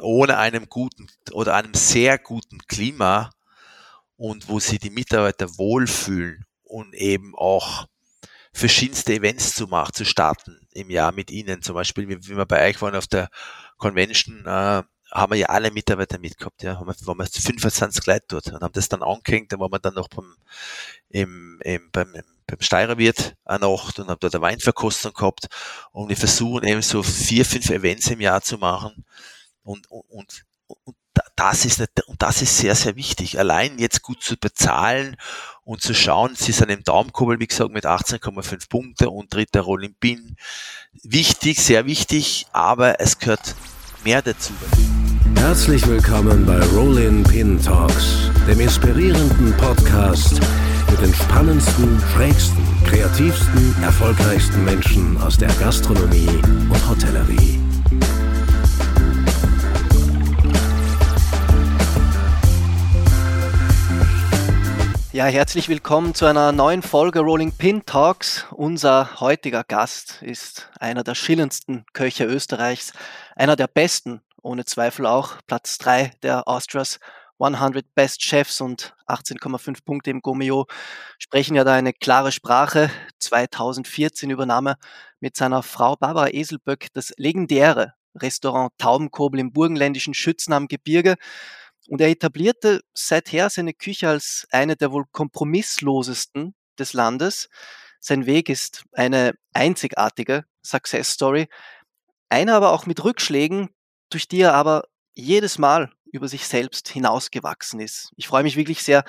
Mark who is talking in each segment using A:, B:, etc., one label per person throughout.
A: ohne einem guten oder einem sehr guten Klima und wo sie die Mitarbeiter wohlfühlen und eben auch verschiedenste Events zu machen, zu starten im Jahr mit ihnen. Zum Beispiel, wie, wir bei euch waren auf der Convention, äh, haben wir ja alle Mitarbeiter mitgehabt, ja, haben wir, waren wir 25 Leute dort und haben das dann angehängt, da waren wir dann noch beim, im, im, beim, beim Steirerwirt eine Nacht und haben dort eine Weinverkostung gehabt. Und wir versuchen eben so vier, fünf Events im Jahr zu machen und, und, und, das ist, und das ist sehr, sehr wichtig. Allein jetzt gut zu bezahlen und zu schauen, sie sind im Daumenkurbel, wie gesagt, mit 18,5 Punkte und dritter Rolling Pin. Wichtig, sehr wichtig, aber es gehört mehr dazu.
B: Herzlich willkommen bei Rollin Pin Talks, dem inspirierenden Podcast mit den spannendsten, schrägsten, kreativsten, erfolgreichsten Menschen aus der Gastronomie und Hotellerie.
C: Ja, herzlich willkommen zu einer neuen Folge Rolling Pin Talks. Unser heutiger Gast ist einer der schillendsten Köche Österreichs, einer der besten, ohne Zweifel auch, Platz 3 der Austrias 100 Best Chefs und 18,5 Punkte im Gomeo sprechen ja da eine klare Sprache. 2014 übernahm er mit seiner Frau Barbara Eselböck das legendäre Restaurant Taubenkobel im burgenländischen Schützen am Gebirge und er etablierte seither seine Küche als eine der wohl kompromisslosesten des Landes. Sein Weg ist eine einzigartige Success Story, eine aber auch mit Rückschlägen, durch die er aber jedes Mal über sich selbst hinausgewachsen ist. Ich freue mich wirklich sehr,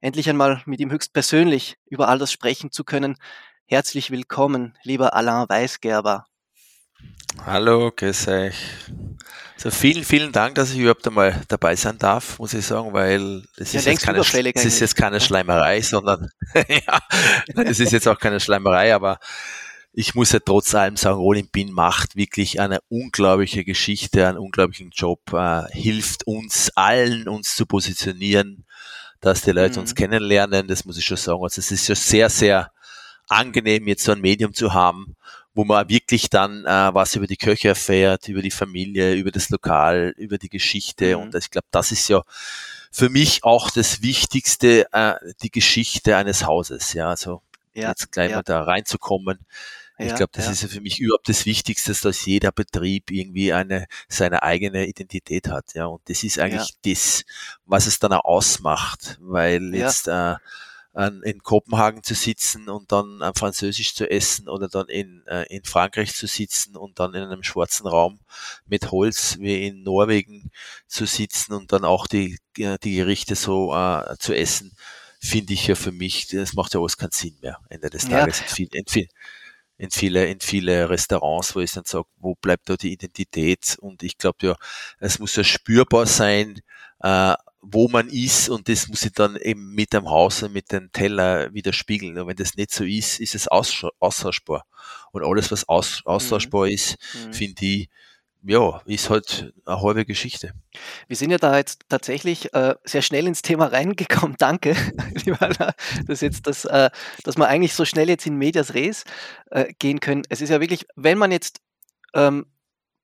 C: endlich einmal mit ihm höchstpersönlich über all das sprechen zu können. Herzlich willkommen, lieber Alain Weisgerber.
A: Hallo, grüß euch. So vielen, vielen Dank, dass ich überhaupt einmal dabei sein darf, muss ich sagen, weil das, ja, ist, jetzt keine, das ist jetzt keine Schleimerei, sondern ja, es ist jetzt auch keine Schleimerei, aber ich muss ja trotz allem sagen, Olimpin macht wirklich eine unglaubliche Geschichte, einen unglaublichen Job, äh, hilft uns allen, uns zu positionieren, dass die Leute mhm. uns kennenlernen, das muss ich schon sagen. Also es ist ja sehr, sehr angenehm, jetzt so ein Medium zu haben, wo man wirklich dann äh, was über die Köche erfährt, über die Familie, über das Lokal, über die Geschichte. Mhm. Und ich glaube, das ist ja für mich auch das Wichtigste, äh, die Geschichte eines Hauses. Ja, also ja, jetzt gleich ja. mal da reinzukommen. Ich ja, glaube, das ist ja für mich überhaupt das Wichtigste, dass jeder Betrieb irgendwie eine seine eigene Identität hat. Ja, und das ist eigentlich das, was es dann auch ausmacht, weil jetzt äh, in Kopenhagen zu sitzen und dann ein Französisch zu essen oder dann in, äh, in Frankreich zu sitzen und dann in einem schwarzen Raum mit Holz wie in Norwegen zu sitzen und dann auch die, die Gerichte so äh, zu essen, finde ich ja für mich, das macht ja alles keinen Sinn mehr, Ende des Tages. Ja. In, viel, in, viel, in, viele, in viele Restaurants, wo ich dann sage, wo bleibt da die Identität? Und ich glaube ja, es muss ja spürbar sein, äh, wo man ist und das muss ich dann eben mit dem Haus und mit dem Teller widerspiegeln. Und wenn das nicht so ist, ist es austauschbar. Und alles, was aus, austauschbar mhm. ist, mhm. finde ich, ja, ist halt eine halbe Geschichte.
C: Wir sind ja da jetzt tatsächlich äh, sehr schnell ins Thema reingekommen. Danke, dass jetzt das, äh, dass wir eigentlich so schnell jetzt in Medias Res äh, gehen können. Es ist ja wirklich, wenn man jetzt ähm,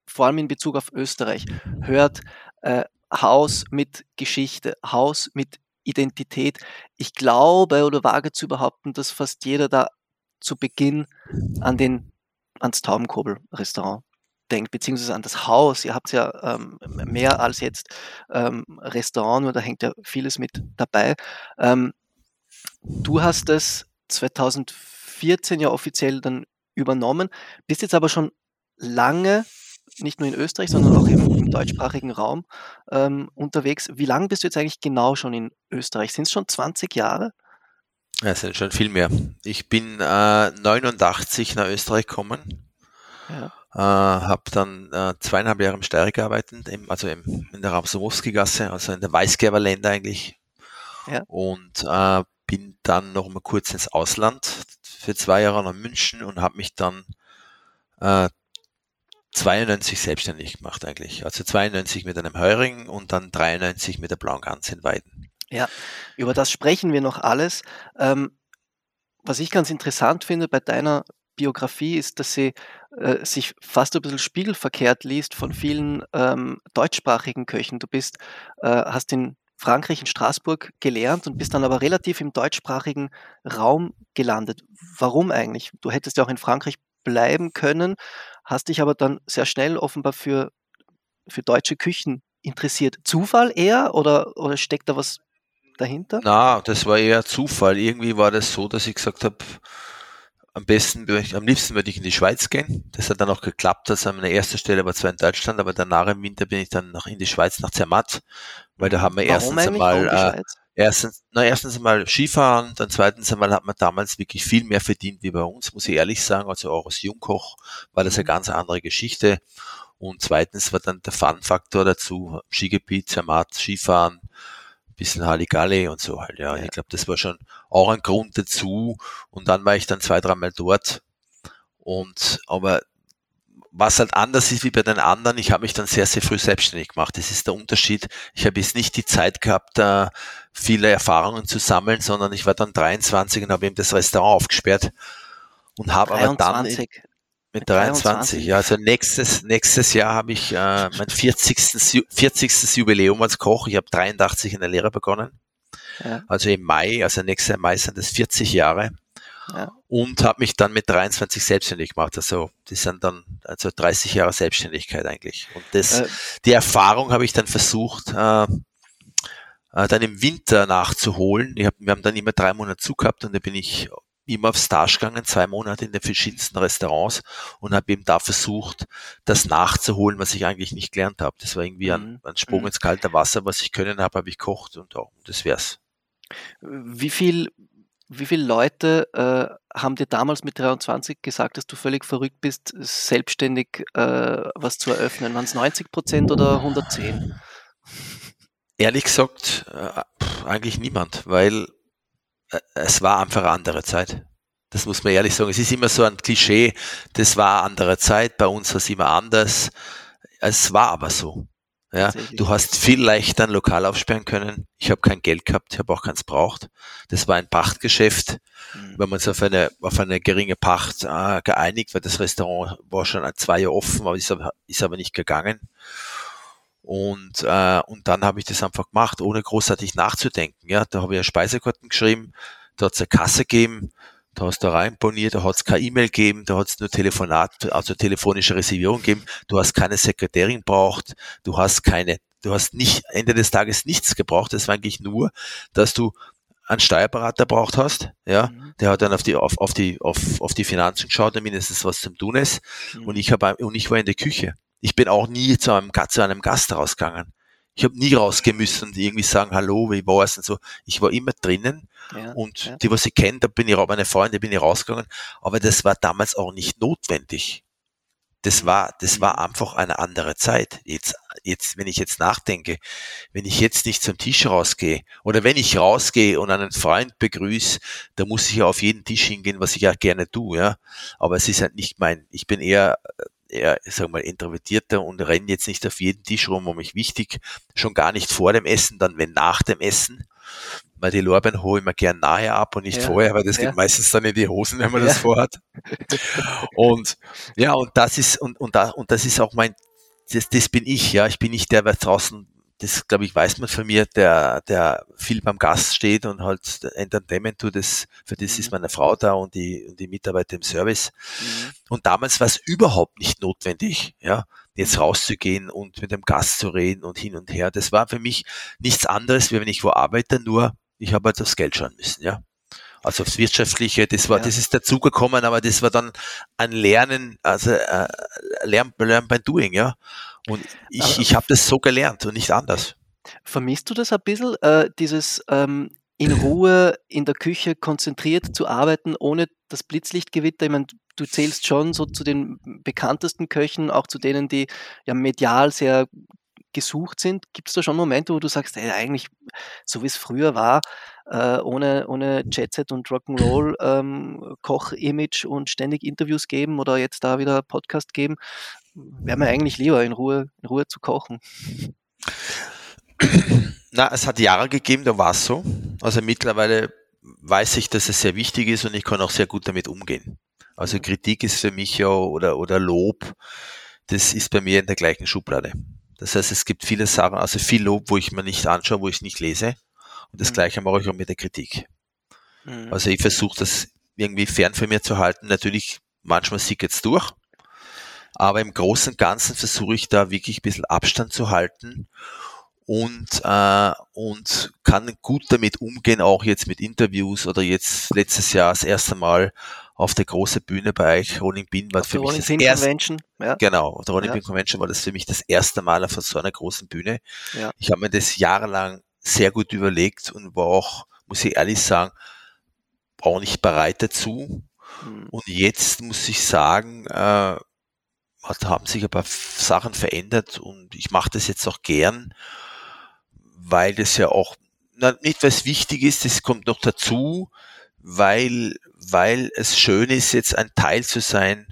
C: vor allem in Bezug auf Österreich hört, äh, Haus mit Geschichte, Haus mit Identität. Ich glaube oder wage zu behaupten, dass fast jeder da zu Beginn an den, ans Taubenkobel-Restaurant denkt, beziehungsweise an das Haus. Ihr habt ja ähm, mehr als jetzt ähm, Restaurant, nur da hängt ja vieles mit dabei. Ähm, du hast es 2014 ja offiziell dann übernommen, bist jetzt aber schon lange nicht nur in Österreich, sondern auch im, im deutschsprachigen Raum ähm, unterwegs. Wie lange bist du jetzt eigentlich genau schon in Österreich? Sind es schon 20 Jahre?
A: Ja, es sind schon viel mehr. Ich bin äh, 89 nach Österreich gekommen. Ja. Äh, habe dann äh, zweieinhalb Jahre im Steirer gearbeitet, im, also im, in der Ramsowski-Gasse, also in der Weißgerber Länder eigentlich. Ja. Und äh, bin dann noch mal kurz ins Ausland für zwei Jahre nach München und habe mich dann äh, 92 selbstständig gemacht eigentlich. Also 92 mit einem Heuring und dann 93 mit der Blauen Gans in Weiden.
C: Ja, über das sprechen wir noch alles. Ähm, was ich ganz interessant finde bei deiner Biografie ist, dass sie äh, sich fast ein bisschen spiegelverkehrt liest von vielen ähm, deutschsprachigen Köchen. Du bist, äh, hast in Frankreich, in Straßburg gelernt und bist dann aber relativ im deutschsprachigen Raum gelandet. Warum eigentlich? Du hättest ja auch in Frankreich bleiben können, hast dich aber dann sehr schnell offenbar für, für deutsche Küchen interessiert. Zufall eher oder, oder steckt da was dahinter?
A: Na, das war eher Zufall. Irgendwie war das so, dass ich gesagt habe, am besten, am liebsten würde ich in die Schweiz gehen. Das hat dann auch geklappt. Das an meiner ersten Stelle war zwar in Deutschland, aber danach im Winter bin ich dann noch in die Schweiz, nach Zermatt, weil da haben wir Warum erstens einmal, äh, erstens, na, erstens einmal Skifahren, dann zweitens einmal hat man damals wirklich viel mehr verdient wie bei uns, muss ich ehrlich sagen. Also auch als Jungkoch war das eine mhm. ganz andere Geschichte. Und zweitens war dann der Fun-Faktor dazu, Skigebiet, Zermatt, Skifahren, bisschen Halligalli und so halt, ja. ja. Ich glaube, das war schon auch ein Grund dazu. Und dann war ich dann zwei, dreimal dort. Und aber was halt anders ist wie bei den anderen, ich habe mich dann sehr, sehr früh selbstständig gemacht. Das ist der Unterschied. Ich habe jetzt nicht die Zeit gehabt, da viele Erfahrungen zu sammeln, sondern ich war dann 23 und habe eben das Restaurant aufgesperrt und habe aber dann mit 23, 23, ja. Also nächstes, nächstes Jahr habe ich äh, mein 40. 40. Jubiläum als Koch. Ich habe 83 in der Lehre begonnen. Ja. Also im Mai, also nächstes Mai sind das 40 Jahre. Ja. Und habe mich dann mit 23 selbstständig gemacht. Also das sind dann also 30 Jahre Selbstständigkeit eigentlich. Und das, äh, die Erfahrung habe ich dann versucht, äh, äh, dann im Winter nachzuholen. Hab, wir haben dann immer drei Monate zugehabt und da bin ich immer auf Stage gegangen, zwei Monate in den verschiedensten Restaurants und habe eben da versucht, das nachzuholen, was ich eigentlich nicht gelernt habe. Das war irgendwie ein, mhm. ein Sprung mhm. ins kalte Wasser, was ich können habe, habe ich kocht und oh, das wär's.
C: Wie viel, wie viele Leute äh, haben dir damals mit 23 gesagt, dass du völlig verrückt bist, selbstständig äh, was zu eröffnen? Waren es 90 Prozent oder 110?
A: Ehrlich gesagt, äh, eigentlich niemand, weil äh, es war einfach eine andere Zeit. Das muss man ehrlich sagen. Es ist immer so ein Klischee, das war eine andere Zeit, bei uns war es immer anders. Es war aber so. Ja, du hast viel leichter ein Lokal aufsperren können. Ich habe kein Geld gehabt, ich habe auch keins braucht. Das war ein Pachtgeschäft. Mhm. Wir haben uns auf eine, auf eine geringe Pacht äh, geeinigt, weil das Restaurant war schon zwei Jahre offen, aber ist aber, ist aber nicht gegangen. Und, äh, und dann habe ich das einfach gemacht, ohne großartig nachzudenken. Ja, da habe ich eine Speisekarten geschrieben, da hat es eine Kasse gegeben, da hast du reinboniert, da hat es keine E-Mail gegeben, da hat es nur Telefonat, also telefonische Reservierung gegeben, du hast keine Sekretärin braucht, du hast keine, du hast nicht, Ende des Tages nichts gebraucht, das war eigentlich nur, dass du einen Steuerberater braucht hast, ja, mhm. der hat dann auf die, auf, auf die, auf, auf die Finanzen geschaut, der mindestens was zum tun ist, mhm. und ich habe, und ich war in der Küche. Ich bin auch nie zu einem, zu einem Gast rausgegangen. Ich habe nie rausgemüssen und irgendwie sagen, hallo, wie war es und so. Ich war immer drinnen ja, und ja. die, was ich kenne, da bin ich auch meine Freunde, bin ich rausgegangen. Aber das war damals auch nicht notwendig. Das war, das war einfach eine andere Zeit. Jetzt, jetzt, wenn ich jetzt nachdenke, wenn ich jetzt nicht zum Tisch rausgehe oder wenn ich rausgehe und einen Freund begrüße, da muss ich ja auf jeden Tisch hingehen, was ich ja gerne tue, ja. Aber es ist halt nicht mein, ich bin eher eher, sag mal, introvertierter und renne jetzt nicht auf jeden Tisch rum, um mich wichtig, schon gar nicht vor dem Essen, dann wenn nach dem Essen. Weil die Lorbeeren hole ich mir gern nachher ab und nicht ja, vorher, weil das ja. geht meistens dann in die Hosen, wenn man ja. das vorhat. Und ja, und das ist, und, und, da, und das ist auch mein, das, das bin ich, ja. Ich bin nicht der, der draußen das glaube ich weiß man von mir, der, der viel beim Gast steht und halt Entertainment tut, das, für das mhm. ist meine Frau da und die, und die Mitarbeiter im Service. Mhm. Und damals war es überhaupt nicht notwendig, ja, jetzt mhm. rauszugehen und mit dem Gast zu reden und hin und her. Das war für mich nichts anderes, wie wenn ich wo arbeite, nur ich habe halt aufs Geld schauen müssen, ja. Also aufs Wirtschaftliche, das war, ja. das ist dazugekommen, aber das war dann ein Lernen, also äh, Lernen, Lernen by Doing, ja. Und ich, ich habe das so gelernt und nicht anders.
C: Vermisst du das ein bisschen, äh, dieses ähm, in Ruhe in der Küche konzentriert zu arbeiten, ohne das Blitzlichtgewitter? Ich meine, du zählst schon so zu den bekanntesten Köchen, auch zu denen, die ja medial sehr gesucht sind. Gibt es da schon Momente, wo du sagst, ey, eigentlich, so wie es früher war, äh, ohne, ohne Jet und Rock'n'Roll ähm, Koch-Image und ständig Interviews geben oder jetzt da wieder Podcast geben, wäre mir eigentlich lieber, in Ruhe, in Ruhe zu kochen.
A: Na, es hat Jahre gegeben, da war es so. Also mittlerweile weiß ich, dass es sehr wichtig ist und ich kann auch sehr gut damit umgehen. Also mhm. Kritik ist für mich ja oder, oder Lob, das ist bei mir in der gleichen Schublade. Das heißt, es gibt viele Sachen, also viel Lob, wo ich mir nicht anschaue, wo ich nicht lese. Und das mhm. gleiche mache ich auch mit der Kritik. Mhm. Also ich versuche das irgendwie fern von mir zu halten. Natürlich, manchmal sickert es durch. Aber im Großen und Ganzen versuche ich da wirklich ein bisschen Abstand zu halten und, äh, und kann gut damit umgehen, auch jetzt mit Interviews oder jetzt letztes Jahr das erste Mal auf der großen Bühne bei euch, Rolling Bean war auf für mich das erste, Convention. Ja. Genau, auf der Rolling ja. Bean Convention war das für mich das erste Mal auf so einer großen Bühne. Ja. Ich habe mir das jahrelang sehr gut überlegt und war auch, muss ich ehrlich sagen, auch nicht bereit dazu. Mhm. Und jetzt muss ich sagen, äh, haben sich ein paar Sachen verändert und ich mache das jetzt auch gern, weil das ja auch na, nicht was wichtig ist, das kommt noch dazu, weil, weil es schön ist, jetzt ein Teil zu sein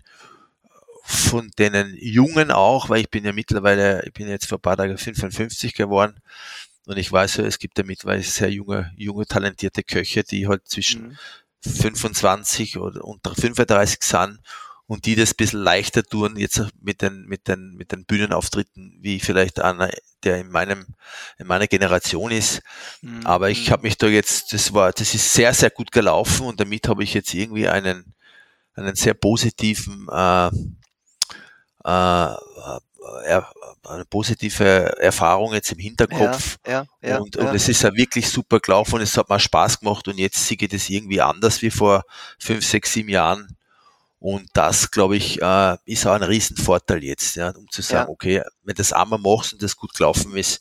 A: von denen Jungen auch, weil ich bin ja mittlerweile, ich bin jetzt vor ein paar Tagen 55 geworden und ich weiß ja, es gibt ja mittlerweile sehr junge, junge, talentierte Köche, die halt zwischen mhm. 25 oder unter 35 sind und die das ein bisschen leichter tun jetzt mit den, mit den, mit den Bühnenauftritten, wie vielleicht einer, der in meinem, in meiner Generation ist. Mhm. Aber ich habe mich da jetzt, das war, das ist sehr, sehr gut gelaufen und damit habe ich jetzt irgendwie einen, einen sehr positiven, äh, äh, eine positive Erfahrung jetzt im Hinterkopf. Ja, ja, ja, und, und es ist ja wirklich super gelaufen und es hat mir Spaß gemacht und jetzt sehe ich das irgendwie anders wie vor fünf, sechs, sieben Jahren. Und das, glaube ich, äh, ist auch ein Riesenvorteil jetzt, ja, um zu sagen, ja. okay, wenn das einmal machst und das gut gelaufen ist,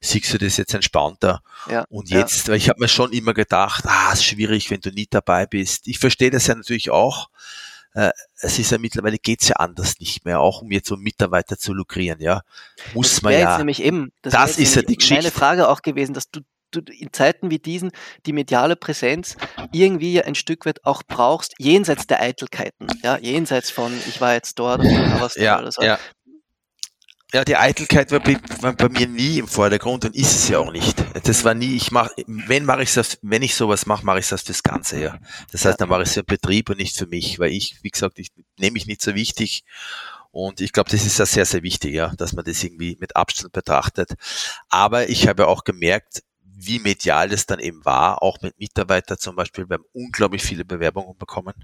A: siehst du das jetzt entspannter. Ja. Und jetzt, ja. weil ich habe mir schon immer gedacht, ah, ist schwierig, wenn du nie dabei bist. Ich verstehe das ja natürlich auch. Äh, es ist ja mittlerweile geht's ja anders nicht mehr, auch um jetzt so Mitarbeiter zu lukrieren, ja. Muss das man ja.
C: Jetzt nämlich eben, das, das ist ja die Geschichte. Meine Frage auch gewesen, dass du in Zeiten wie diesen die mediale Präsenz irgendwie ein Stück weit auch brauchst, jenseits der Eitelkeiten, ja, jenseits von ich war jetzt dort oder was
A: ja, oder so. Ja. Ja, die Eitelkeit war bei, war bei, mir nie im Vordergrund und ist es ja auch nicht. Das war nie, ich mache, wenn mache ich das, wenn ich sowas mache, mache ich das fürs Ganze, ja. Das heißt, dann mache ich es für den Betrieb und nicht für mich, weil ich, wie gesagt, ich nehme mich nicht so wichtig und ich glaube, das ist ja sehr, sehr wichtig, ja, dass man das irgendwie mit Abstand betrachtet. Aber ich habe auch gemerkt, wie medial das dann eben war, auch mit Mitarbeitern zum Beispiel. Wir haben unglaublich viele Bewerbungen bekommen.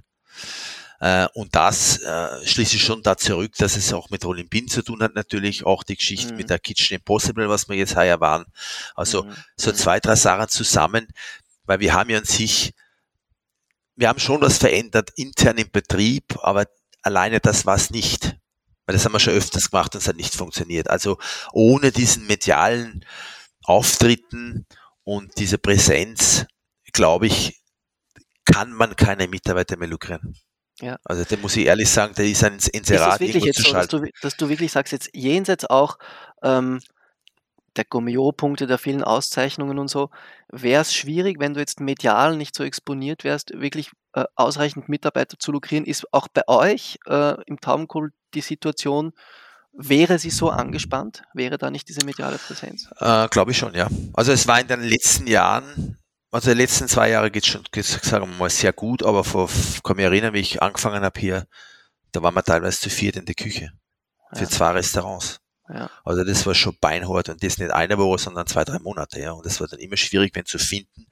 A: Äh, und das äh, schließe ich schon da zurück, dass es auch mit Rolling zu tun hat, natürlich auch die Geschichte mhm. mit der Kitchen Impossible, was wir jetzt heuer waren. Also mhm. so mhm. zwei, drei Sachen zusammen, weil wir haben ja an sich, wir haben schon was verändert intern im Betrieb, aber alleine das war es nicht. Weil das haben wir schon öfters gemacht und es hat nicht funktioniert. Also ohne diesen medialen Auftritten und diese Präsenz, glaube ich, kann man keine Mitarbeiter mehr lukrieren. Ja. Also da muss ich ehrlich sagen, da ist ein Inserat
C: ist wirklich jetzt so, dass du, dass du, wirklich sagst, jetzt jenseits auch ähm, der Gomeo-Punkte, der vielen Auszeichnungen und so, wäre es schwierig, wenn du jetzt medial nicht so exponiert wärst, wirklich äh, ausreichend Mitarbeiter zu lukrieren. Ist auch bei euch äh, im Taubenkohl die Situation, Wäre sie so angespannt? Wäre da nicht diese mediale Präsenz?
A: Äh, Glaube ich schon, ja. Also es war in den letzten Jahren, also die letzten zwei Jahre geht schon, geht's, sagen wir mal, sehr gut, aber vor, kann mich erinnern, wie ich angefangen habe hier, da waren wir teilweise zu viert in der Küche. Für ja. zwei Restaurants. Ja. Also das war schon beinhart und das nicht eine Woche, sondern zwei, drei Monate, ja. Und das war dann immer schwierig, wenn zu finden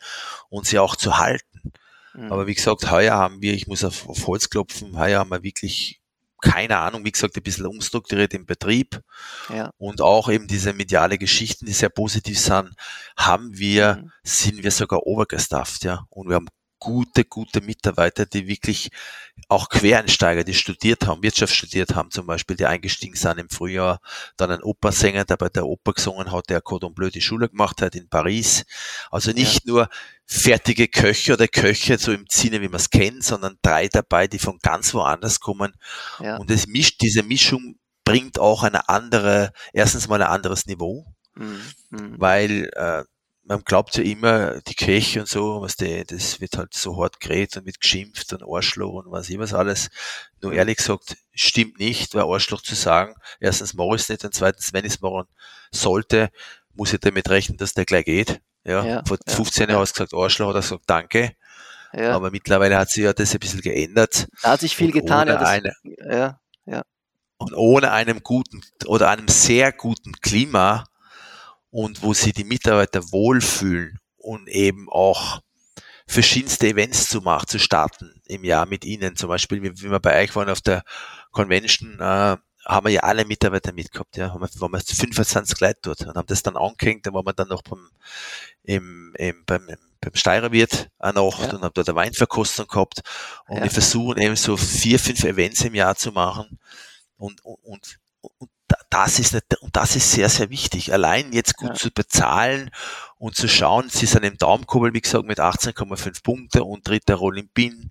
A: und sie auch zu halten. Mhm. Aber wie gesagt, heuer haben wir, ich muss auf, auf Holz klopfen, heuer haben wir wirklich keine Ahnung, wie gesagt, ein bisschen umstrukturiert im Betrieb ja. und auch eben diese mediale Geschichten, die sehr positiv sind, haben wir, mhm. sind wir sogar overgestafft, ja. Und wir haben gute, gute Mitarbeiter, die wirklich auch Quereinsteiger, die studiert haben, Wirtschaft studiert haben zum Beispiel, die eingestiegen sind im Frühjahr, dann ein Opernsänger, der bei der Oper gesungen hat, der Cordon Bleu die Schule gemacht hat in Paris. Also nicht ja. nur fertige Köche oder Köche so im Sinne, wie man es kennt, sondern drei dabei, die von ganz woanders kommen. Ja. Und es mischt, diese Mischung bringt auch eine andere, erstens mal ein anderes Niveau, mhm. mhm. weil äh, man glaubt ja immer, die Köche und so, was die, das wird halt so hart geredet und wird geschimpft und Arschloch und was immer alles. Nur ehrlich gesagt, stimmt nicht, weil Arschloch zu sagen, erstens mache ich es nicht und zweitens, wenn ich es machen sollte, muss ich damit rechnen, dass der gleich geht. Ja, ja vor 15 Jahren hast du gesagt Arschloch, hat er gesagt Danke. Ja. Aber mittlerweile hat sich ja das ein bisschen geändert.
C: Da hat sich viel getan.
A: Ja, das, eine, ja, ja. Und ohne einem guten oder einem sehr guten Klima und wo sich die Mitarbeiter wohlfühlen und eben auch verschiedenste Events zu machen, zu starten im Jahr mit ihnen. Zum Beispiel, wie, wir bei euch waren auf der Convention, äh, haben wir ja alle Mitarbeiter mitgehabt, ja, haben wir, waren wir 25 Leute dort und haben das dann angehängt, da waren wir dann noch beim, im, im, beim, beim Steirerwirt eine Nacht ja. und haben dort eine Weinverkostung gehabt und ja. wir versuchen eben so vier, fünf Events im Jahr zu machen und, und, und, und das ist, nicht, und das ist sehr, sehr wichtig. Allein jetzt gut ja. zu bezahlen und zu schauen, sie sind im Daumenkurbel, wie gesagt, mit 18,5 Punkte und dritter Roll im Bin.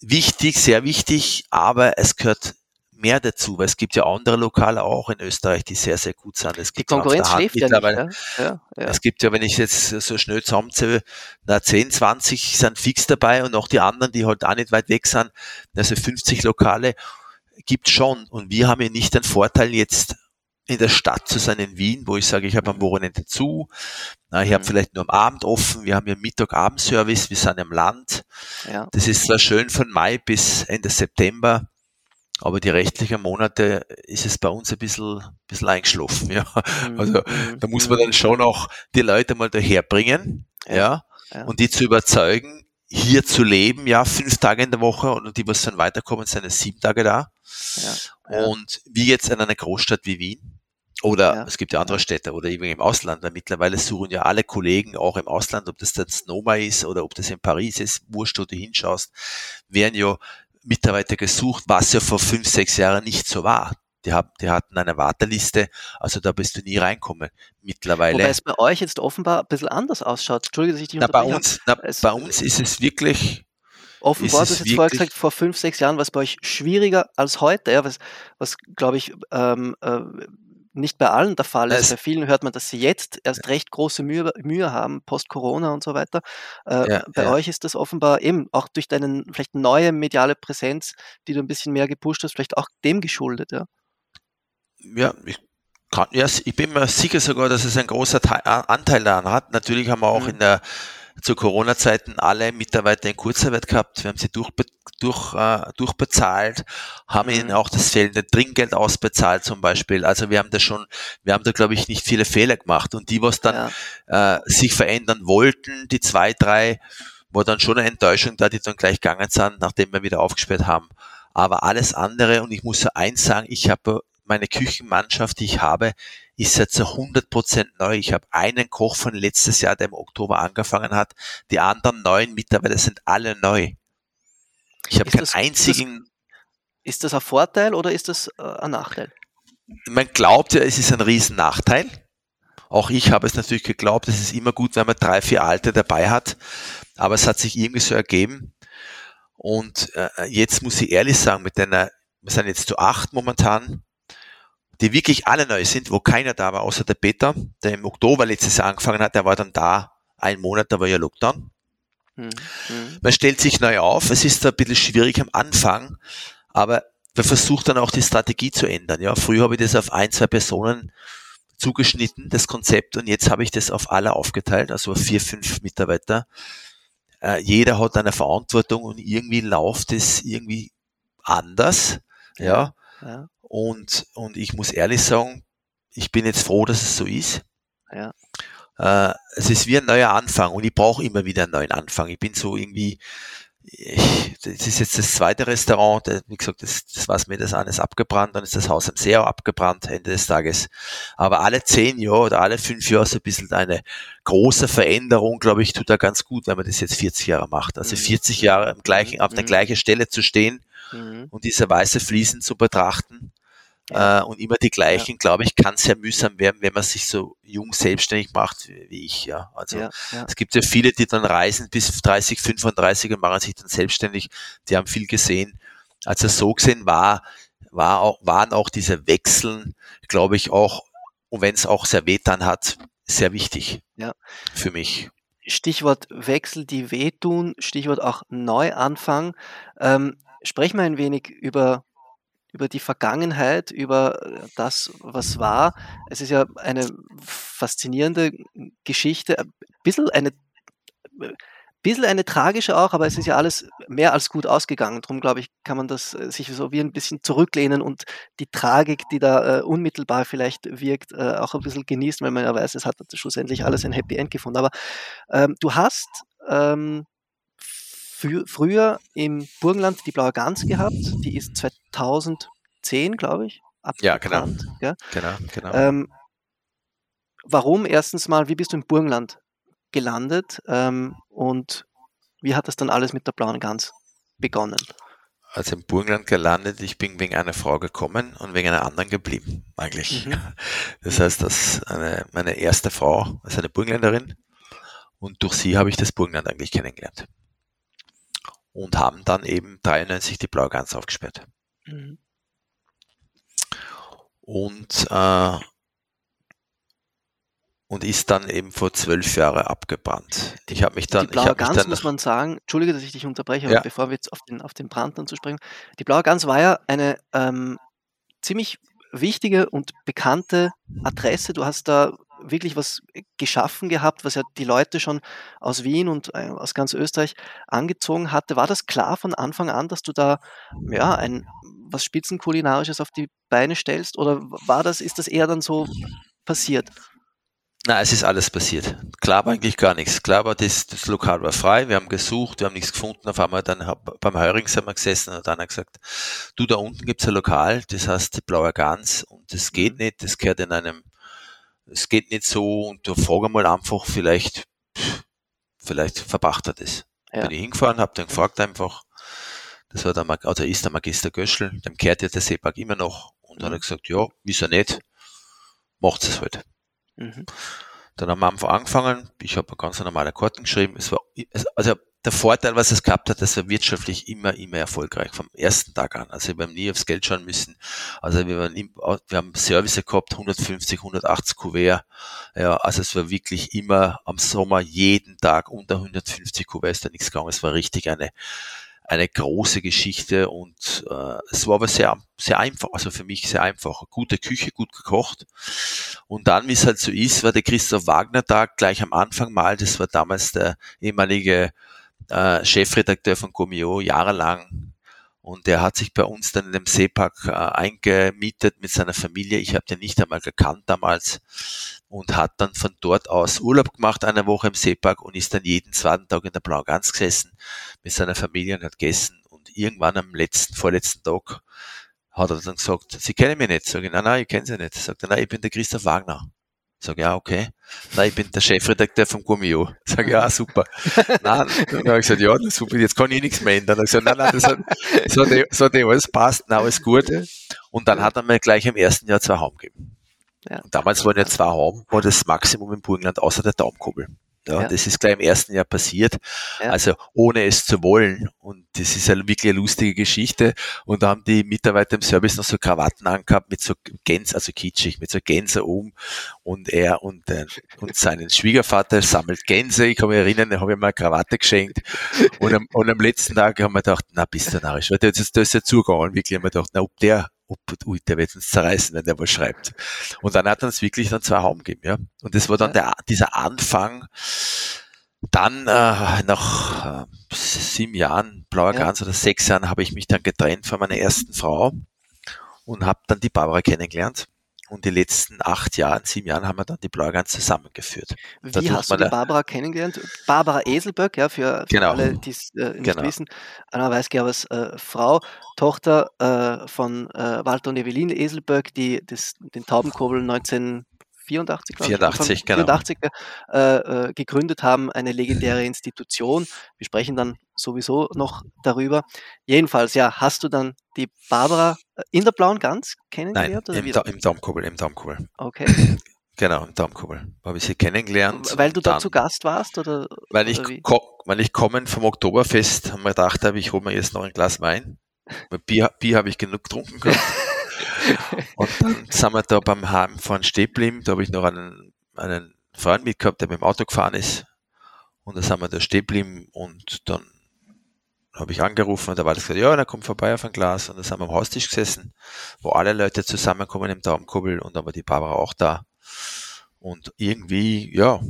A: Wichtig, sehr wichtig, aber es gehört mehr dazu, weil es gibt ja andere Lokale auch in Österreich, die sehr, sehr gut sind. Es gibt
C: die Konkurrenz schläft ja nicht. Ja?
A: Ja, ja. Es gibt ja, wenn ich jetzt so schnell zusammenzähle, na 10, 20 sind fix dabei und auch die anderen, die halt auch nicht weit weg sind, also 50 Lokale gibt schon. Und wir haben ja nicht den Vorteil jetzt in der Stadt zu sein in Wien, wo ich sage, ich habe am Wochenende zu, ich habe mhm. vielleicht nur am Abend offen, wir haben ja Mittag-Abend-Service, wir sind im Land. Ja. Das ist zwar schön von Mai bis Ende September, aber die rechtlichen Monate ist es bei uns ein bisschen, bisschen eingeschlafen. Ja. Mhm. Also da muss man dann schon auch die Leute mal daherbringen ja, ja, und die zu überzeugen, hier zu leben, ja, fünf Tage in der Woche und die, was dann weiterkommen, sind es sieben Tage da. Ja, und wie jetzt in einer Großstadt wie Wien. Oder ja. es gibt ja andere Städte oder eben im Ausland, weil mittlerweile suchen ja alle Kollegen auch im Ausland, ob das dann Snoma ist oder ob das in Paris ist, wurscht, wo du hinschaust, werden ja Mitarbeiter gesucht, was ja vor fünf, sechs Jahren nicht so war. Die, haben, die hatten eine Warteliste, also da bist du nie reinkommen. Mittlerweile. Wobei
C: es bei euch jetzt offenbar ein bisschen anders ausschaut. Entschuldige, dass ich dich
A: na, bei uns, na, bei uns ist es wirklich.
C: Offenbar, du hast jetzt vorher gesagt, vor fünf, sechs Jahren war es bei euch schwieriger als heute, ja, was, was glaube ich, ähm, äh, nicht bei allen der Fall ist. bei vielen hört man, dass sie jetzt erst recht große Mühe, Mühe haben, post-Corona und so weiter. Äh, ja, bei ja. euch ist das offenbar eben auch durch deine vielleicht neue mediale Präsenz, die du ein bisschen mehr gepusht hast, vielleicht auch dem geschuldet, ja.
A: Ja, ich kann, ja, ich bin mir sicher sogar, dass es ein großer Teil, Anteil daran hat. Natürlich haben wir auch mhm. in der zu Corona-Zeiten alle Mitarbeiter in Kurzarbeit gehabt. Wir haben sie durch, durch, äh, durchbezahlt, haben mhm. ihnen auch das fehlende Trinkgeld ausbezahlt zum Beispiel. Also wir haben da schon, wir haben da glaube ich nicht viele Fehler gemacht. Und die, was dann ja. äh, sich verändern wollten, die zwei, drei, war dann schon eine Enttäuschung da, die dann gleich gegangen sind, nachdem wir wieder aufgesperrt haben. Aber alles andere, und ich muss so eins sagen, ich habe meine Küchenmannschaft, die ich habe, ist jetzt zu 100 Prozent neu. Ich habe einen Koch von letztes Jahr, der im Oktober angefangen hat. Die anderen neuen Mitarbeiter sind alle neu. Ich habe keinen das, einzigen.
C: Ist das, ist das ein Vorteil oder ist das äh, ein Nachteil?
A: Man glaubt ja, es ist ein riesen Nachteil. Auch ich habe es natürlich geglaubt, es ist immer gut, wenn man drei, vier Alte dabei hat. Aber es hat sich irgendwie so ergeben. Und äh, jetzt muss ich ehrlich sagen, mit einer, wir sind jetzt zu acht momentan, die wirklich alle neu sind, wo keiner da war, außer der Peter, der im Oktober letztes Jahr angefangen hat, der war dann da, ein Monat, da war ja Lockdown. Mhm. Man stellt sich neu auf, es ist ein bisschen schwierig am Anfang, aber man versucht dann auch die Strategie zu ändern. Ja, früher habe ich das auf ein, zwei Personen zugeschnitten, das Konzept, und jetzt habe ich das auf alle aufgeteilt, also auf vier, fünf Mitarbeiter. Äh, jeder hat eine Verantwortung und irgendwie läuft es irgendwie anders. Ja. ja. Und, und ich muss ehrlich sagen, ich bin jetzt froh, dass es so ist. Ja. Äh, es ist wie ein neuer Anfang und ich brauche immer wieder einen neuen Anfang. Ich bin so irgendwie, ich, das ist jetzt das zweite Restaurant, das, wie gesagt, das, das war mir das eines abgebrannt, dann ist das Haus am See auch abgebrannt, Ende des Tages. Aber alle zehn Jahre oder alle fünf Jahre so ein bisschen eine große Veränderung, glaube ich, tut da ganz gut, wenn man das jetzt 40 Jahre macht. Also 40 mhm. Jahre am gleichen, auf der mhm. gleichen Stelle zu stehen mhm. und diese weiße Fliesen zu betrachten, ja. Äh, und immer die gleichen, ja. glaube ich, kann sehr mühsam werden, wenn man sich so jung selbstständig macht wie ich. Ja, also ja, es gibt ja viele, die dann reisen bis 30, 35 und machen sich dann selbstständig. Die haben viel gesehen. Also so gesehen war, war auch, waren auch diese Wechseln, glaube ich, auch, und wenn es auch sehr wehtan hat, sehr wichtig ja. für mich.
C: Stichwort Wechsel, die wehtun, Stichwort auch Neuanfang. Ähm, sprechen wir ein wenig über über die Vergangenheit, über äh, das, was war. Es ist ja eine faszinierende Geschichte, ein bisschen eine, bisschen eine tragische auch, aber es ist ja alles mehr als gut ausgegangen. Darum glaube ich, kann man das äh, sich so wie ein bisschen zurücklehnen und die Tragik, die da äh, unmittelbar vielleicht wirkt, äh, auch ein bisschen genießen, weil man ja weiß, es hat schlussendlich alles ein Happy End gefunden. Aber ähm, du hast ähm, früher im Burgenland die Blaue Gans gehabt, die ist 2010, glaube ich,
A: abgebrannt. Ja, genau. genau, genau.
C: Ähm, warum? Erstens mal, wie bist du im Burgenland gelandet ähm, und wie hat das dann alles mit der Blauen Gans begonnen?
A: Also im Burgenland gelandet, ich bin wegen einer Frau gekommen und wegen einer anderen geblieben, eigentlich. Mhm. Das heißt, dass eine, meine erste Frau ist eine Burgenländerin und durch sie habe ich das Burgenland eigentlich kennengelernt. Und haben dann eben 93 die Blaue Gans aufgesperrt. Mhm. Und äh, und ist dann eben vor zwölf Jahren abgebrannt. Ich habe mich dann.
C: Die blaue Gans, dann, muss man sagen, entschuldige, dass ich dich unterbreche, ja. bevor wir jetzt auf den, auf den Brand dann zu sprechen. Die blaue Gans war ja eine ähm, ziemlich wichtige und bekannte Adresse. Du hast da wirklich was geschaffen gehabt, was ja die Leute schon aus Wien und äh, aus ganz Österreich angezogen hatte. War das klar von Anfang an, dass du da ja ein was Spitzenkulinarisches auf die Beine stellst? Oder war das, ist das eher dann so passiert?
A: Na, es ist alles passiert. Klar war eigentlich gar nichts. Klar war, das, das Lokal war frei, wir haben gesucht, wir haben nichts gefunden. Auf einmal dann beim Heuring sind wir gesessen und dann hat gesagt, du, da unten gibt's ein Lokal, das heißt die Blaue Gans und das geht mhm. nicht, das gehört in einem, es geht nicht so und du frage mal einfach, vielleicht, vielleicht verbracht er das. Ja. Bin ich hingefahren, hab den gefragt einfach, das war der, also ist der Magister Göschel, dem kehrt ja der Seepark immer noch und mhm. hat er gesagt, ja, wieso nicht, macht es halt. Mhm. Dann haben wir einfach angefangen. Ich habe ganz normale Karten geschrieben. Es war, also der Vorteil, was es gehabt hat, das war wirtschaftlich immer, immer erfolgreich vom ersten Tag an. Also wir haben nie aufs Geld schauen müssen. Also wir, waren, wir haben Service gehabt, 150, 180 Kuvert. Ja, also es war wirklich immer am Sommer jeden Tag unter 150 Kuvert ist da nichts gegangen. Es war richtig eine, eine große Geschichte und äh, es war aber sehr, sehr einfach, also für mich sehr einfach. Gute Küche, gut gekocht. Und dann, wie es halt so ist, war der Christoph Wagner Tag gleich am Anfang mal, das war damals der ehemalige äh, Chefredakteur von Gomio, jahrelang. Und der hat sich bei uns dann in dem Seepark äh, eingemietet mit seiner Familie. Ich habe den nicht einmal gekannt damals und hat dann von dort aus Urlaub gemacht, eine Woche im Seepark und ist dann jeden zweiten Tag in der Blauen Gans gesessen mit seiner Familie und hat gegessen. Und irgendwann am letzten, vorletzten Tag hat er dann gesagt, Sie kennen mich nicht. Sag ich, nein, nein, ich kenne Sie nicht. Sagt er, nein, ich bin der Christoph Wagner. Sag ja, okay. Nein, ich bin der Chefredakteur vom Gummio. Sag ja, super. nein, dann habe ich gesagt, ja, super, jetzt kann ich nichts mehr ändern. Dann habe ich gesagt, nein, nein, das hat, das hat, das hat alles passt, na, alles Gute. Und dann hat er mir gleich im ersten Jahr zwei Raum gegeben. Ja. Und damals waren ja zwei Raum, war das Maximum im Burgenland außer der Daumenkuppel. Ja, ja. Das ist gleich im ersten Jahr passiert, ja. also ohne es zu wollen. Und das ist eine wirklich eine lustige Geschichte. Und da haben die Mitarbeiter im Service noch so Krawatten angehabt mit so Gänse, also kitschig, mit so Gänse um. Und er und, äh, und seinen Schwiegervater sammelt Gänse. Ich kann mich erinnern, da habe ich mal eine Krawatte geschenkt. Und am, und am letzten Tag haben wir gedacht, na, bist du narrisch. Weil das ist, das ist ja zugegangen. Wirklich haben wir gedacht, na, ob der ob, ui, der wird uns zerreißen, wenn der was schreibt. Und dann hat er uns wirklich dann zwei Raum gegeben, ja. Und das war dann der, dieser Anfang, dann äh, nach äh, sieben Jahren, blauer ja. Gans oder sechs Jahren, habe ich mich dann getrennt von meiner ersten Frau und habe dann die Barbara kennengelernt. Und die letzten acht Jahren, sieben Jahren haben wir dann die Blaugans zusammengeführt.
C: Wie hast du die Barbara kennengelernt? Barbara Eselböck, ja, für, für genau. alle, die es äh, nicht genau. wissen. Anna Weisgerbers äh, Frau, Tochter äh, von äh, Walter und Evelyn Eselböck, die das, den Taubenkobel 19 84,
A: 84, genau.
C: 84 äh, äh, gegründet haben, eine legendäre Institution. Wir sprechen dann sowieso noch darüber. Jedenfalls, ja, hast du dann die Barbara äh, in der blauen Gans kennengelernt?
A: Nein, im, da, im Daumenkurbel, im Daumenkurbel.
C: Okay.
A: Genau, im Daumenkurbel. Habe ich sie kennengelernt.
C: Weil du da zu Gast warst? Oder,
A: weil, ich weil ich kommen vom Oktoberfest, haben wir gedacht, ich hole mir jetzt noch ein Glas Wein. Bier, Bier habe ich genug getrunken gehabt. und dann sind wir da beim Heimfahren stehen geblieben. Da habe ich noch einen, einen Freund mitgehabt, der mit dem Auto gefahren ist. Und da sind wir da stehen geblieben und dann habe ich angerufen und da war das gesagt, ja, der kommt vorbei auf ein Glas und dann sind wir am Haustisch gesessen, wo alle Leute zusammenkommen im Daumenkubbel und dann war die Barbara auch da. Und irgendwie, ja,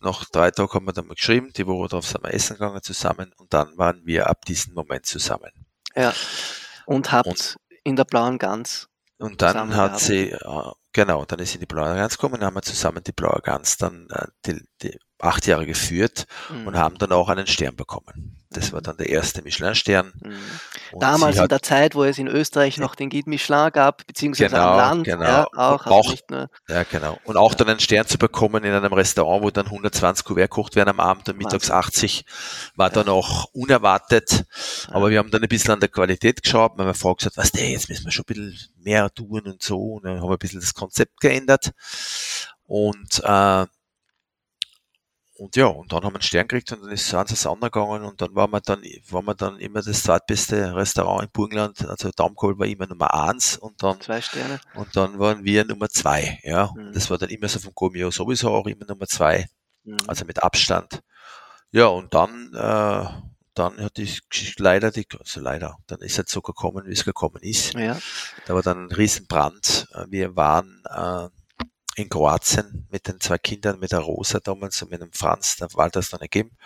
A: nach drei Tagen haben wir dann mal geschrieben, die Woche darauf sind wir essen gegangen zusammen und dann waren wir ab diesem Moment zusammen.
C: Ja. Und habt und, in der blauen Gans.
A: Und dann hat sie, äh, genau, dann ist sie in die blaue Gans gekommen, dann haben wir zusammen die blaue Gans dann äh, die, die acht Jahre geführt mhm. und haben dann auch einen Stern bekommen. Das war dann der erste Michelin-Stern. Mhm.
C: Damals in der Zeit, wo es in Österreich noch den Guide Michelin gab, beziehungsweise genau, am Land
A: genau. Ja, auch. auch nicht nur, ja, genau. Und auch dann einen Stern zu bekommen in einem Restaurant, wo dann 120 Kuvert kocht werden am Abend und mittags 80, war dann auch unerwartet. Aber wir haben dann ein bisschen an der Qualität geschaut. Meine Frau gesagt, was der, jetzt müssen wir schon ein bisschen mehr tun und so. Und dann haben wir ein bisschen das Konzept geändert. Und äh, und ja, und dann haben wir einen Stern gekriegt und dann ist es ans gegangen und dann waren wir dann, waren wir dann immer das zweitbeste Restaurant in Burgenland. Also Daumkohl war immer Nummer eins und dann,
C: zwei Sterne.
A: Und dann waren wir Nummer zwei, ja. Mhm. Das war dann immer so vom Gomio sowieso auch immer Nummer zwei. Mhm. Also mit Abstand. Ja, und dann, äh, dann hat die Geschichte leider, die, also leider, dann ist es so gekommen, wie es gekommen ist.
C: Ja.
A: Da war dann ein Riesenbrand. Wir waren, äh, in Kroatien mit den zwei Kindern, mit der Rosa damals und mit dem Franz, der Walter es dann gegeben,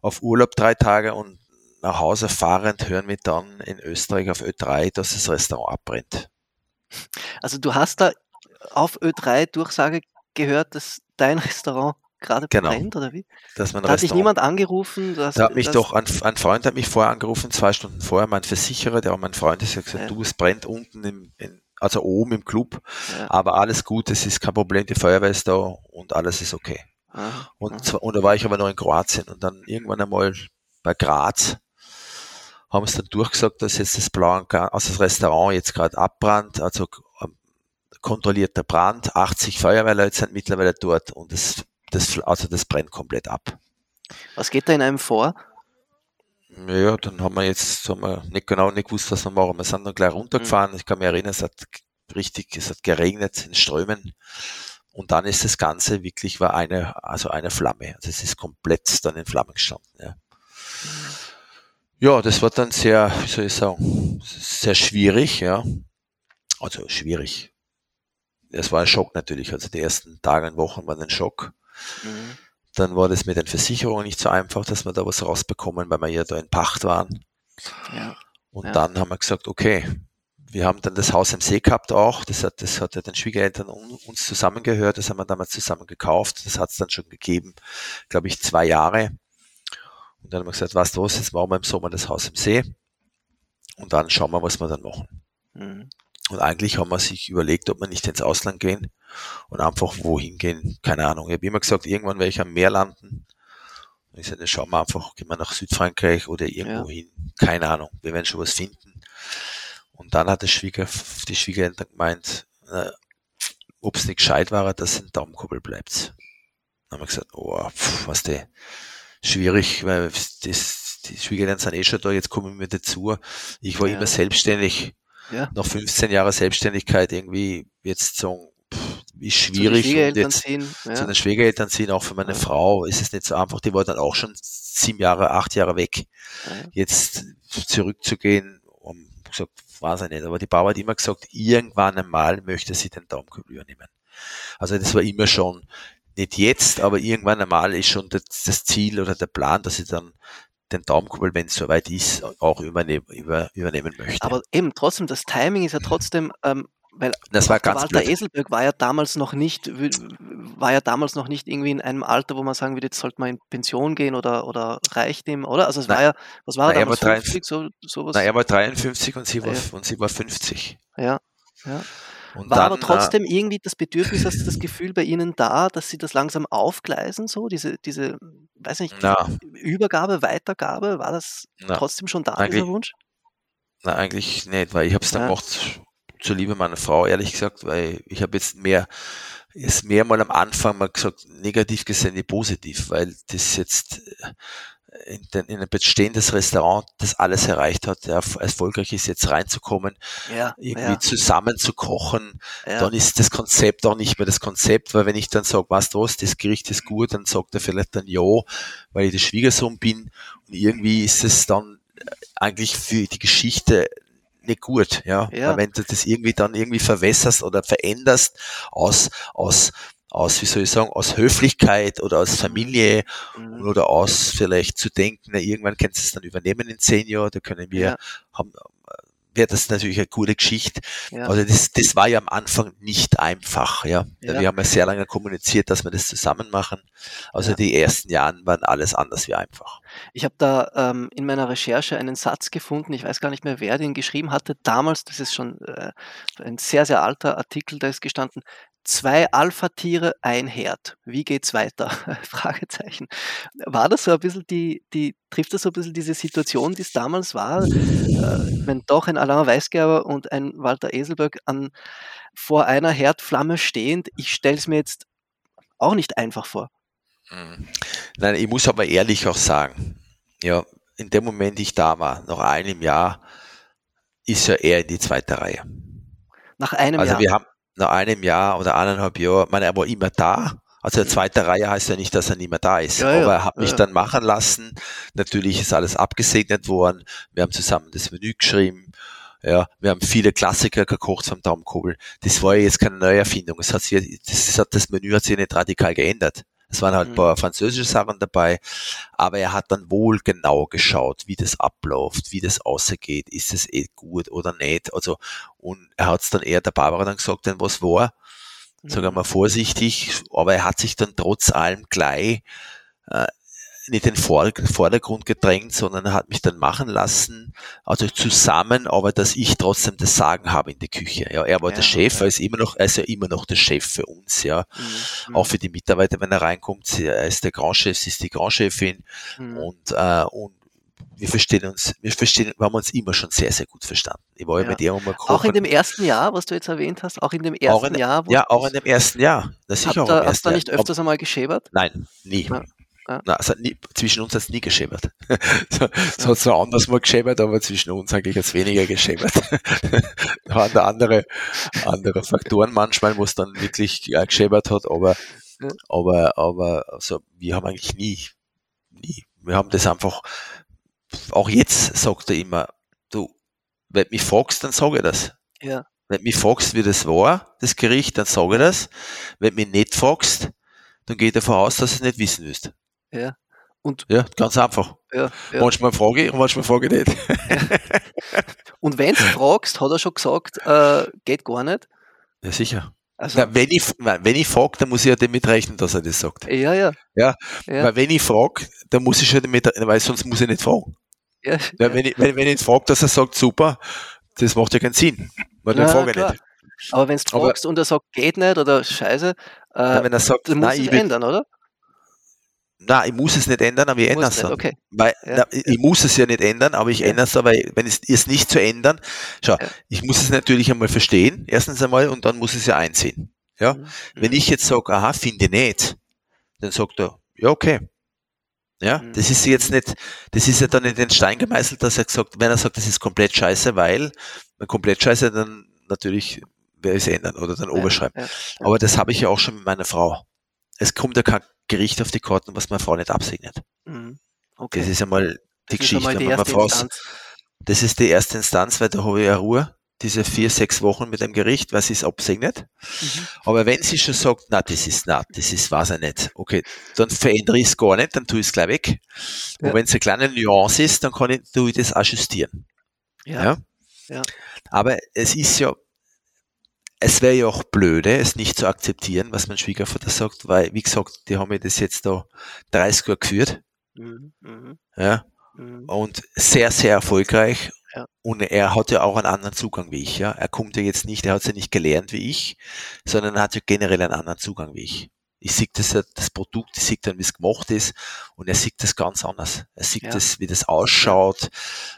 A: auf Urlaub drei Tage und nach Hause fahrend hören wir dann in Österreich auf Ö3, dass das Restaurant abbrennt.
C: Also du hast da auf Ö3 Durchsage gehört, dass dein Restaurant gerade genau. brennt, oder wie?
A: Dass man
C: da hat dich niemand angerufen?
A: Dass, da hat mich doch, ein, ein, Freund hat mich vorher angerufen, zwei Stunden vorher, mein Versicherer, der auch mein Freund ist, hat gesagt, ja. du, es brennt unten im, in, also oben im Club. Ja. Aber alles gut, es ist kein Problem, die Feuerwehr ist da und alles ist okay. Aha, und, aha. und da war ich aber noch in Kroatien und dann irgendwann einmal bei Graz haben sie dann durchgesagt, dass jetzt das blaue, also das Restaurant jetzt gerade abbrannt, also ähm, kontrollierter Brand, 80 Feuerwehrleute sind mittlerweile dort und das, das, also das brennt komplett ab.
C: Was geht da in einem vor?
A: Ja, dann haben wir jetzt haben wir nicht genau nicht gewusst, was wir machen. Wir sind dann gleich runtergefahren. Mhm. Ich kann mich erinnern, es hat richtig, es hat geregnet in Strömen. Und dann ist das Ganze wirklich war eine, also eine Flamme. Also es ist komplett dann in Flammen gestanden. Ja. ja, das war dann sehr, wie soll ich sagen, sehr schwierig, ja. Also schwierig. Es war ein Schock natürlich. Also die ersten Tage und Wochen waren ein Schock. Mhm. Dann war das mit den Versicherungen nicht so einfach, dass wir da was rausbekommen, weil wir ja da in Pacht waren. Ja. Und ja. dann haben wir gesagt, okay, wir haben dann das Haus im See gehabt auch. Das hat, das hat ja den Schwiegereltern uns zusammengehört. Das haben wir damals zusammen gekauft. Das hat es dann schon gegeben, glaube ich, zwei Jahre. Und dann haben wir gesagt, was los, jetzt machen wir im Sommer das Haus im See. Und dann schauen wir, was wir dann machen. Mhm. Und eigentlich haben wir sich überlegt, ob wir nicht ins Ausland gehen und einfach wohin gehen. Keine Ahnung. Ich habe immer gesagt, irgendwann werde ich am Meer landen. Und ich sagte, schauen wir einfach, gehen wir nach Südfrankreich oder irgendwo ja. hin. Keine Ahnung. Wir werden schon was finden. Und dann hat der Schwieger, die Schwiegereltern gemeint, äh, ob es nicht gescheit war, dass ein Daumenkuppel bleibt. Dann haben wir gesagt, oh, pff, was der, schwierig, weil das, die Schwiegereltern sind eh schon da, jetzt kommen wir dazu. Ich war ja. immer selbstständig ja. nach 15 Jahren Selbstständigkeit irgendwie jetzt sagen, ist schwierig. Zu
C: den jetzt ziehen,
A: ja. zu den Schwiegereltern ziehen, auch für meine ja. Frau ist es nicht so einfach. Die war dann auch schon sieben Jahre, acht Jahre weg. Ja. Jetzt zurückzugehen, um gesagt, weiß ich nicht. Aber die Bauer hat immer gesagt, irgendwann einmal möchte sie den Daumenkübel übernehmen. Also das war immer schon, nicht jetzt, aber irgendwann einmal ist schon das, das Ziel oder der Plan, dass sie dann den Daumenkuppel, wenn es soweit ist, auch übernehmen, über, übernehmen möchte.
C: Aber eben trotzdem, das Timing ist ja trotzdem, ähm, weil
A: das war ganz
C: Walter blöd. Eselberg war ja damals noch nicht, war ja damals noch nicht irgendwie in einem Alter, wo man sagen würde, jetzt sollte man in Pension gehen oder, oder reicht ihm, oder? Also es Nein. war ja, was war
A: er damals, war 50, so, sowas? Nein, er war 53 und sie war, ja. und sie war 50.
C: Ja, ja. Und war dann, aber trotzdem äh, irgendwie das Bedürfnis, hast das Gefühl bei Ihnen da, dass Sie das langsam aufgleisen, so diese, diese, weiß nicht, na, Übergabe, Weitergabe, war das na, trotzdem schon da, dieser Wunsch?
A: Na, eigentlich nicht, weil ich habe es dann ja. gemacht zur Liebe meiner Frau, ehrlich gesagt, weil ich habe jetzt mehr, ist mehr mal am Anfang mal gesagt, negativ gesehen wie positiv, weil das jetzt in, den, in ein bestehendes Restaurant das alles erreicht hat, der erfolgreich ist, jetzt reinzukommen, ja, irgendwie ja. zusammen zu kochen, ja. dann ist das Konzept auch nicht mehr das Konzept, weil wenn ich dann sage, was du was, das Gericht ist gut, dann sagt er vielleicht dann ja, weil ich der Schwiegersohn bin und irgendwie ist es dann eigentlich für die Geschichte nicht gut, ja. ja. Wenn du das irgendwie dann irgendwie verwässerst oder veränderst aus, aus aus, wie soll ich sagen, aus Höflichkeit oder aus Familie mhm. oder aus vielleicht zu denken, na, irgendwann kannst du es dann übernehmen in zehn Jahren, da können wir, ja. haben, wäre das natürlich eine coole Geschichte. Ja. Also das, das war ja am Anfang nicht einfach. Ja. ja. Wir haben ja sehr lange kommuniziert, dass wir das zusammen machen. Also ja. die ersten Jahren waren alles anders wie einfach.
C: Ich habe da ähm, in meiner Recherche einen Satz gefunden, ich weiß gar nicht mehr, wer den geschrieben hatte. Damals, das ist schon äh, ein sehr, sehr alter Artikel, da ist gestanden, zwei Alpha-Tiere, ein Herd. Wie geht's weiter? Fragezeichen. War das so ein bisschen die, die, trifft das so ein bisschen diese Situation, die es damals war, äh, wenn doch ein Alain Weisgerber und ein Walter Eselberg an, vor einer Herdflamme stehend? Ich stelle es mir jetzt auch nicht einfach vor.
A: Mhm. Nein, ich muss aber ehrlich auch sagen, ja, in dem Moment, ich da war, nach einem Jahr, ist er eher in die zweite Reihe.
C: Nach einem
A: also
C: Jahr?
A: Wir haben, nach einem Jahr oder eineinhalb Jahren, meine, er war immer da. Also der mhm. zweite Reihe heißt ja nicht, dass er nicht mehr da ist. Ja, aber er hat mich ja. dann machen lassen. Natürlich ist alles abgesegnet worden. Wir haben zusammen das Menü geschrieben. Ja, wir haben viele Klassiker gekocht vom Daumenkobel. Das war ja jetzt keine Neuerfindung. Es hat sich, das, hat, das Menü hat sich nicht radikal geändert. Es waren halt ein paar mhm. französische Sachen dabei, aber er hat dann wohl genau geschaut, wie das abläuft, wie das ausgeht, ist es eh gut oder nicht. Also, und er hat es dann eher der Barbara dann gesagt, denn was war, sagen wir mal vorsichtig, aber er hat sich dann trotz allem gleich äh, in den Vordergrund gedrängt, sondern er hat mich dann machen lassen, also zusammen, aber dass ich trotzdem das Sagen habe in der Küche. Ja, er war ja, der Chef, er ist immer noch, er ist ja immer noch der Chef für uns, ja. Mhm. Auch für die Mitarbeiter, wenn er reinkommt, er ist der Grand Chef, sie ist die Grand Chefin mhm. und, äh, und wir verstehen uns, wir verstehen, wir haben uns immer schon sehr, sehr gut verstanden.
C: Ich war ja. mit ihr kochen. Auch in dem ersten Jahr, was du jetzt erwähnt hast, auch in dem ersten
A: in,
C: Jahr?
A: ja, auch in dem ersten Jahr.
C: Das sicher auch da, Hast du nicht öfters einmal geschäbert?
A: Nein, nie. Ja. Ja. Nein, es hat nie, zwischen uns hat es nie geschäbert. so, so hat es noch anders mal geschäbert, aber zwischen uns eigentlich jetzt weniger geschäbert. da waren da andere, andere Faktoren manchmal, wo es dann wirklich ja, geschäbert hat, aber, ja. aber, aber, also, wir haben eigentlich nie, nie, wir haben das einfach, auch jetzt sagt er immer, du, wenn du mich fragst, dann sage ich das. Ja. Wenn du mich fragst, wie das war, das Gericht, dann sage ich das. Wenn du mich nicht fragst, dann geht davon aus, dass du es nicht wissen willst.
C: Ja.
A: Und ja, ganz einfach. Ja, ja. Manchmal frage ich und manchmal frage ich nicht. Ja.
C: Und wenn du fragst, hat er schon gesagt, äh, geht gar nicht?
A: Ja, sicher. Also, Na, wenn ich, wenn ich frage, dann muss ich ja damit rechnen, dass er das sagt.
C: Ja, ja.
A: Ja, ja. weil wenn ich frage, dann muss ich schon damit, weil sonst muss ich nicht fragen. Ja, ja. Wenn, ich, wenn, wenn ich frage, dass er sagt, super, das macht ja keinen Sinn, weil dann frage ich nicht.
C: Aber wenn du fragst und er sagt, geht nicht oder scheiße, äh,
A: wenn er sagt,
C: dann muss ich ändern, oder?
A: Na, ich muss es nicht ändern, aber ich ändere es.
C: Okay.
A: Weil, ja, na, ich muss es ja nicht ändern, aber ich ja. ändere es aber, wenn es ist nicht zu ändern, schau, ja. ich muss es natürlich einmal verstehen, erstens einmal, und dann muss es ja einsehen. Ja, mhm. wenn ich jetzt sage, aha, finde nicht, dann sagt er, ja, okay. Ja, mhm. das ist jetzt nicht, das ist ja dann in den Stein gemeißelt, dass er gesagt, wenn er sagt, das ist komplett scheiße, weil, wenn komplett scheiße, dann natürlich werde ich es ändern oder dann oberschreiben. Aber das habe ich ja auch schon mit meiner Frau. Es kommt ja kein Gericht auf die Karten, was meine Frau nicht absegnet. Mhm. Okay. Das ist einmal die das Geschichte. Die Frau, das ist die erste Instanz, weil da habe ich ja Ruhe, diese vier, sechs Wochen mit dem Gericht, weil sie es absegnet. Mhm. Aber wenn sie schon sagt, na, das ist, na, das ist, weiß ich nicht, okay, dann verändere ich es gar nicht, dann tue ich es gleich weg. Ja. Und wenn es eine kleine Nuance ist, dann kann ich, tue ich das ajustieren. Ja. ja. ja. Aber es ist ja, es wäre ja auch blöde, es nicht zu akzeptieren, was mein Schwiegervater sagt, weil, wie gesagt, die haben mir das jetzt da 30 Jahre geführt. Mhm, mh. Ja. Mhm. Und sehr, sehr erfolgreich. Ja. Und er hat ja auch einen anderen Zugang wie ich, ja. Er kommt ja jetzt nicht, er hat es ja nicht gelernt wie ich, sondern er hat ja generell einen anderen Zugang wie ich. Ich sehe das, ja, das Produkt, ich sehe dann, wie es gemacht ist, und er sieht das ganz anders. Er sieht ja. das, wie das ausschaut,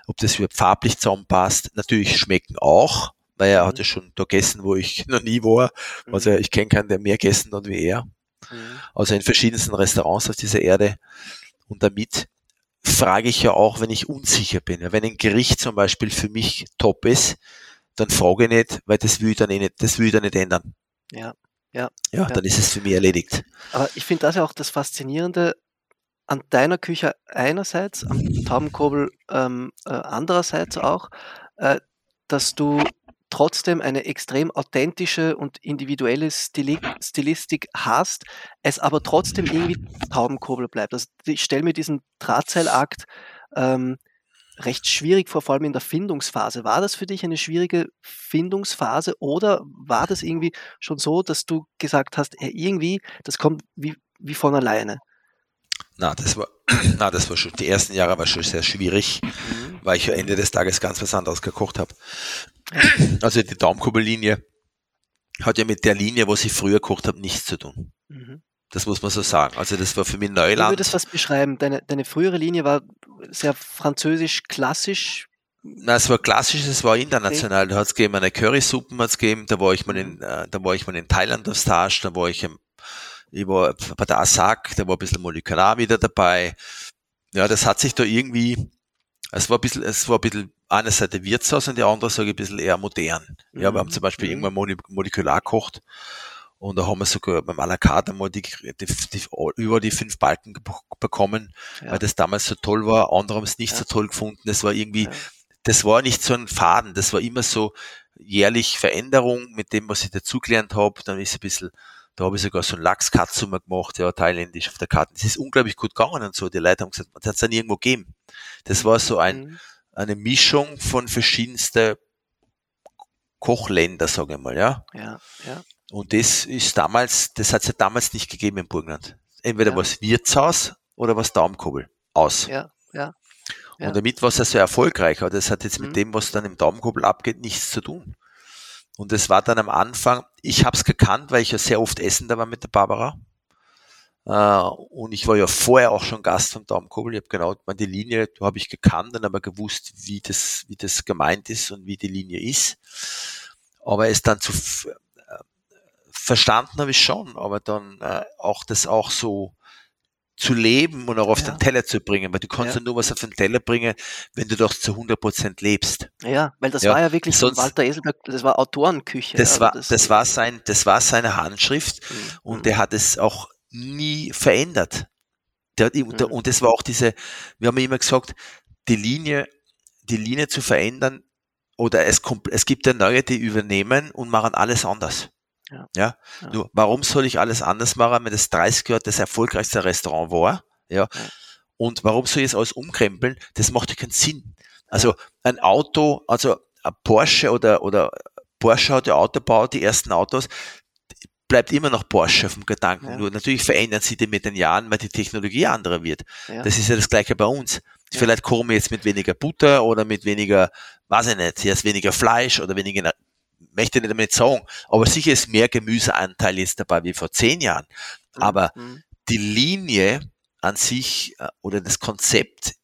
A: ob das überhaupt farblich zusammenpasst. Natürlich schmecken auch, weil er mhm. hat ja schon da gegessen, wo ich noch nie war. Mhm. Also ich kenne keinen, der mehr gegessen hat wie er. Mhm. Also in verschiedensten Restaurants auf dieser Erde. Und damit frage ich ja auch, wenn ich unsicher bin. Wenn ein Gericht zum Beispiel für mich top ist, dann frage ich nicht, weil das will ich dann eh nicht, das will ich dann nicht ändern.
C: Ja, ja.
A: Ja, ja. dann ist es für mich erledigt.
C: Aber ich finde das ja auch das Faszinierende an deiner Küche einerseits, am Taubenkobel ähm, äh, andererseits auch, äh, dass du trotzdem eine extrem authentische und individuelle Stili Stilistik hast, es aber trotzdem irgendwie Taubenkurbel bleibt. Also ich stelle mir diesen Drahtseilakt ähm, recht schwierig vor, vor allem in der Findungsphase. War das für dich eine schwierige Findungsphase oder war das irgendwie schon so, dass du gesagt hast, ja, irgendwie, das kommt wie, wie von alleine?
A: Na, das war, na, das war schon, die ersten Jahre war schon sehr schwierig, mhm. weil ich Ende des Tages ganz was anderes gekocht habe. Also die Daumenkurbellinie hat ja mit der Linie, was ich früher gekocht habe, nichts zu tun. Mhm. Das muss man so sagen. Also das war für mich Neuland.
C: Wie würdest du das beschreiben? Deine, deine frühere Linie war sehr französisch klassisch.
A: Na, es war klassisch, es war international. Okay. Da hat es gegeben eine Currysuppen, hat's gegeben. Da war ich mal in, äh, da war ich mal in Thailand auf Stage, da war ich, im, ich war bei der Asak, da war ein bisschen Molekular wieder dabei. Ja, das hat sich da irgendwie, es war ein bisschen, es war ein bisschen eine Seite Wirtshaus und die andere sage ich ein bisschen eher modern. Ja, wir haben zum Beispiel mhm. irgendwann molekular gekocht und da haben wir sogar beim à la carte einmal die, die, die, über die fünf Balken bekommen, ja. weil das damals so toll war. Andere haben es nicht ja. so toll gefunden. Das war irgendwie, ja. das war nicht so ein Faden. Das war immer so jährlich Veränderung mit dem, was ich dazugelernt habe. Dann ist ein bisschen, da habe ich sogar so ein Lachskatze gemacht, ja, thailändisch auf der Karte. Das ist unglaublich gut gegangen und so. Die Leute haben gesagt, das hat es dann irgendwo gegeben. Das war so ein, mhm. eine Mischung von verschiedensten Kochländer, sage ich mal, ja.
C: Ja, ja.
A: Und das ist damals, das hat es ja damals nicht gegeben im Burgenland. Entweder ja. was Wirtshaus oder was Daumenkobel. Aus.
C: Ja, ja.
A: Und damit war es ja so erfolgreich. Aber das hat jetzt mhm. mit dem, was dann im Daumenkobel abgeht, nichts zu tun. Und es war dann am Anfang, ich habe es gekannt, weil ich ja sehr oft essen da war mit der Barbara. Uh, und ich war ja vorher auch schon Gast vom Daumenkobel. Ich habe genau die Linie, da habe ich gekannt und aber gewusst, wie das, wie das gemeint ist und wie die Linie ist. Aber es dann zu verstanden habe ich schon, aber dann äh, auch das auch so zu leben und auch auf ja. den Teller zu bringen, weil du kannst ja. ja. nur was auf den Teller bringen, wenn du doch zu 100 Prozent lebst.
C: Ja, weil das ja. war ja wirklich Sonst, Walter Eselberg, das war Autorenküche.
A: Das war, das, das, war sein, das war seine Handschrift mhm. und mhm. der hat es auch nie verändert. Der, mhm. Und es war auch diese, wir haben immer gesagt, die Linie, die Linie zu verändern oder es, kommt, es gibt ja neue, die übernehmen und machen alles anders. Ja. ja. ja. Nur, warum soll ich alles anders machen, wenn das 30 Jahre das erfolgreichste Restaurant war? Ja. ja. Und warum soll ich es alles umkrempeln? Das macht ja keinen Sinn. Also ein Auto, also ein Porsche oder, oder Porsche hat ja Autobau, die ersten Autos, bleibt immer noch Porsche vom Gedanken. Ja. Nur natürlich verändern sie die mit den Jahren, weil die Technologie anderer wird. Ja. Das ist ja das Gleiche bei uns. Ja. Vielleicht kommen wir jetzt mit weniger Butter oder mit weniger, weiß ich nicht, jetzt weniger Fleisch oder weniger möchte nicht damit sagen, aber sicher ist mehr Gemüseanteil jetzt dabei wie vor zehn Jahren. Mhm. Aber mhm. die Linie an sich äh, oder das Konzept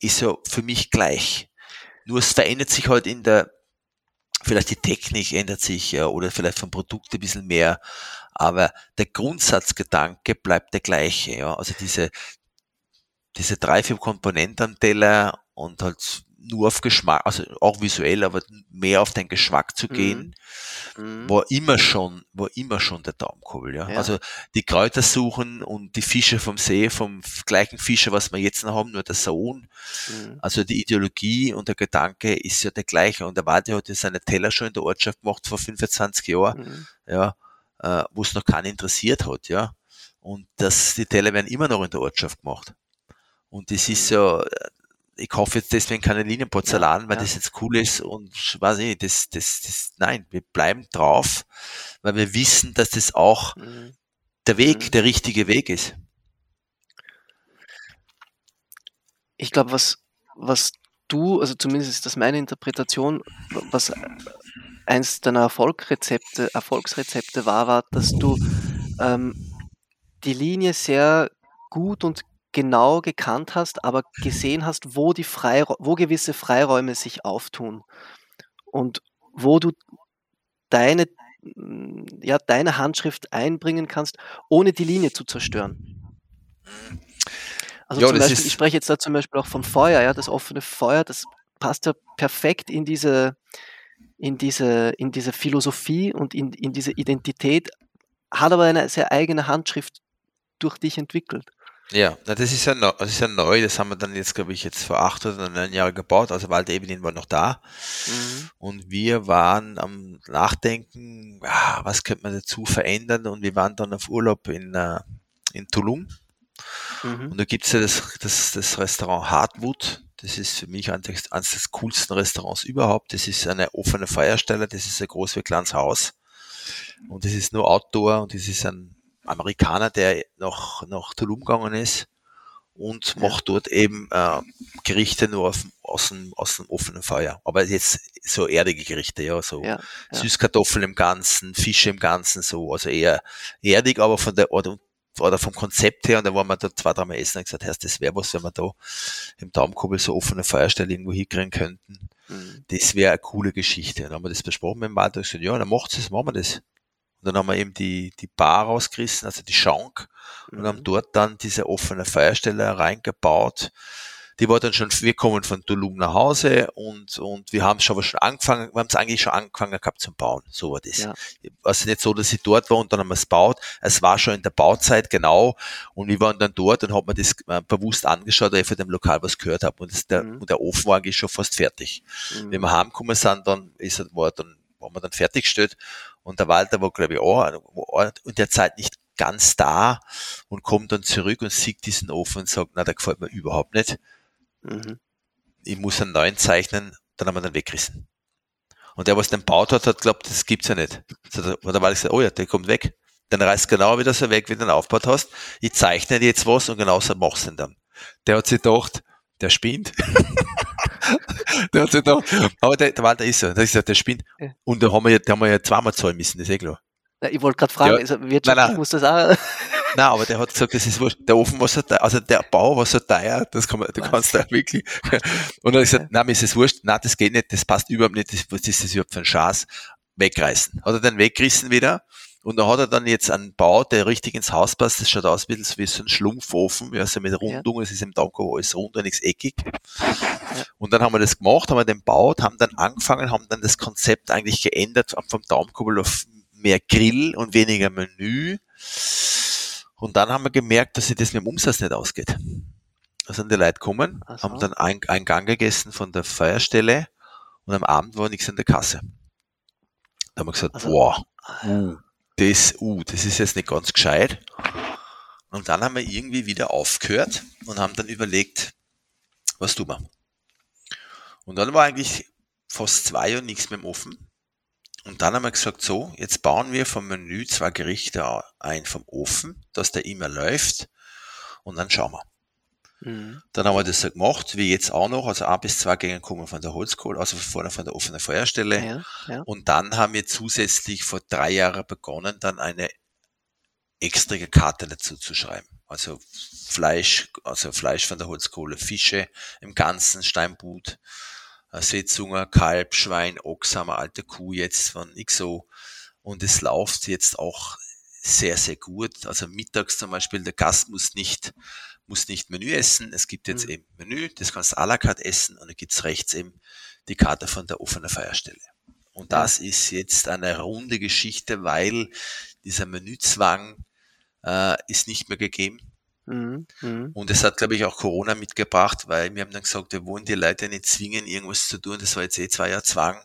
A: ist ja für mich gleich. Nur es verändert sich halt in der, vielleicht die Technik ändert sich oder vielleicht vom Produkt ein bisschen mehr, aber der Grundsatzgedanke bleibt der gleiche. Ja. Also diese, diese drei, vier Komponenten am Teller und halt nur auf Geschmack, also auch visuell, aber mehr auf den Geschmack zu gehen, mhm. war immer schon, war immer schon der Daumenkurbel, ja? ja. Also die Kräuter suchen und die Fische vom See, vom gleichen Fischer, was wir jetzt noch haben, nur der Sohn. Mhm. Also die Ideologie und der Gedanke ist ja der gleiche. Und der Wadi hat ja seine Teller schon in der Ortschaft gemacht vor 25 Jahren, mhm. ja, äh, wo es noch keinen interessiert hat, ja. Und das, die Teller werden immer noch in der Ortschaft gemacht. Und das ist ja, ich kaufe jetzt deswegen keine Linienporzellan, ja, weil ja. das jetzt cool ist und weiß ich, das, das, das, nein, wir bleiben drauf, weil wir wissen, dass das auch mhm. der Weg, mhm. der richtige Weg ist.
C: Ich glaube, was, was du, also zumindest ist das meine Interpretation, was eins deiner Erfolgsrezepte, Erfolgsrezepte war, war, dass du ähm, die Linie sehr gut und genau gekannt hast, aber gesehen hast, wo, die Freira wo gewisse Freiräume sich auftun und wo du deine, hm, ja, deine Handschrift einbringen kannst, ohne die Linie zu zerstören. Also ja, zum Beispiel, ich spreche jetzt da zum Beispiel auch vom Feuer, ja, das offene Feuer, das passt ja perfekt in diese, in diese, in diese Philosophie und in, in diese Identität, hat aber eine sehr eigene Handschrift durch dich entwickelt.
A: Ja, na, das ist ja, neu, das ist ja neu, das haben wir dann jetzt, glaube ich, jetzt vor acht oder neun Jahren gebaut, also Walter Evelyn war noch da. Mhm. Und wir waren am Nachdenken, was könnte man dazu verändern und wir waren dann auf Urlaub in, uh, in Tulum. Mhm. Und da gibt's ja das, das, das Restaurant Hardwood, das ist für mich eines, eines des coolsten Restaurants überhaupt. Das ist eine offene Feierstelle, das ist ein groß wie ein kleines Haus. Und das ist nur Outdoor und das ist ein Amerikaner, der nach, nach Tulum gegangen ist und macht dort eben äh, Gerichte nur auf, aus, dem, aus dem offenen Feuer. Aber jetzt so erdige Gerichte, ja, so ja, ja. Süßkartoffeln im Ganzen, Fische im Ganzen, so, also eher erdig, aber von der oder, oder vom Konzept her, und da waren wir da zwei, dreimal essen und gesagt, heißt, das wäre was, wenn wir da im Daumenkuppel so offene Feuerstelle irgendwo hinkriegen könnten. Mhm. Das wäre eine coole Geschichte. Und dann haben wir das besprochen mit dem Walter und gesagt, ja, dann macht's das, machen wir das. Und dann haben wir eben die, die Bar rausgerissen, also die Schank, und mhm. haben dort dann diese offene Feuerstelle reingebaut. Die war dann schon, wir kommen von Tulum nach Hause und, und wir haben schon schon angefangen, wir haben es eigentlich schon angefangen gehabt zum Bauen. So war das. Ja. Also nicht so, dass ich dort war und dann haben wir es baut. Es war schon in der Bauzeit genau und wir waren dann dort und haben mir das äh, bewusst angeschaut, weil ich von dem Lokal was gehört habe. Und, das, der, mhm. und der Ofen war eigentlich schon fast fertig. Mhm. Wenn wir heimgekommen sind, dann ist, war dann, waren wir dann fertiggestellt und der Walter war, glaube ich, auch in der Zeit nicht ganz da und kommt dann zurück und sieht diesen Ofen und sagt, na, der gefällt mir überhaupt nicht. Mhm. Ich muss einen neuen zeichnen, dann haben wir den weggerissen. Und der, was den baut hat, hat glaubt, das gibt's ja nicht. So, da hat der Walter gesagt, oh ja, der kommt weg. Dann reißt genau wieder so weg, wie du den aufgebaut hast. Ich zeichne jetzt was und genauso machst du ihn dann. Der hat sich gedacht, der spinnt. der hat sich gedacht, aber der, der Walter ist so, der ist ja, der spinnt. Und da haben wir ja, da haben wir ja zweimal zahlen müssen, das ist eh klar.
C: Ja, ich wollte gerade fragen, ja, also wirtschaftlich muss das auch.
A: Nein, aber der hat gesagt, das ist wurscht. Der Ofen war so teuer, also der Bau war so teuer, das kann man, du Was? kannst da wirklich. Und er hat gesagt, nein, mir ist es wurscht, nein, das geht nicht, das passt überhaupt nicht, das, was ist das überhaupt für ein Schatz? Wegreißen. Hat er dann weggerissen wieder und da hat er dann jetzt einen Bau, der richtig ins Haus passt. Das schaut aus wie so ein Schlumpfofen, ja, so mit Rundung. Es ist im Danko alles rund und nichts eckig. Und dann haben wir das gemacht, haben wir den baut, haben dann angefangen, haben dann das Konzept eigentlich geändert vom Daumenkuppel auf mehr Grill und weniger Menü. Und dann haben wir gemerkt, dass sich das mit dem Umsatz nicht ausgeht. Da sind die Leute gekommen, so. haben dann einen, einen Gang gegessen von der Feierstelle und am Abend war nichts in der Kasse. Da haben wir gesagt, also, boah, uh, das, uh, das ist jetzt nicht ganz gescheit. Und dann haben wir irgendwie wieder aufgehört und haben dann überlegt, was tun wir? Und dann war eigentlich fast zwei Jahre nichts mehr im Ofen. Und dann haben wir gesagt, so, jetzt bauen wir vom Menü zwei Gerichte ein vom Ofen, dass der immer läuft. Und dann schauen wir. Mhm. Dann haben wir das so gemacht, wie jetzt auch noch, also ein bis zwei Gänge kommen von der Holzkohle, also vorne von der offenen Feuerstelle. Ja, ja. Und dann haben wir zusätzlich vor drei Jahren begonnen, dann eine extra Karte dazu zu schreiben. Also Fleisch, also Fleisch von der Holzkohle, Fische im ganzen Steinbut, äh, Seezunge, Kalb, Schwein, Ochs haben wir alte Kuh jetzt von XO. Und es läuft jetzt auch sehr, sehr gut. Also mittags zum Beispiel, der Gast muss nicht muss nicht Menü essen. Es gibt jetzt mhm. eben Menü, das kannst du à la carte essen und dann gibt's rechts eben die Karte von der offenen Feierstelle. Und das ja. ist jetzt eine runde Geschichte, weil dieser Menüzwang äh, ist nicht mehr gegeben. Mhm. Mhm. Und es hat, glaube ich, auch Corona mitgebracht, weil wir haben dann gesagt, wir wollen die Leute nicht zwingen, irgendwas zu tun. Das war jetzt eh zwei Jahre Zwang.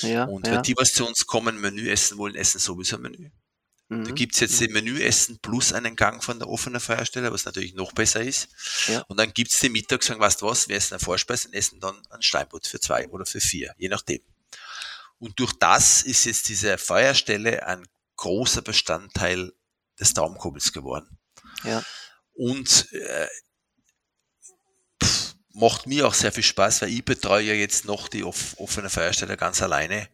A: Ja, und ja. wenn die, was zu uns kommen, Menü essen wollen, essen sowieso Menü. Mhm. Da gibt's jetzt den Menüessen plus einen Gang von der offenen Feuerstelle, was natürlich noch besser ist. Ja. Und dann gibt's den Mittag, sagen, weißt du was, wir essen eine Vorspeise und essen dann ein Steinbutt für zwei oder für vier, je nachdem. Und durch das ist jetzt diese Feuerstelle ein großer Bestandteil des Daumenkurbels geworden. Ja. Und äh, pff, macht mir auch sehr viel Spaß, weil ich betreue ja jetzt noch die off offene Feuerstelle ganz alleine.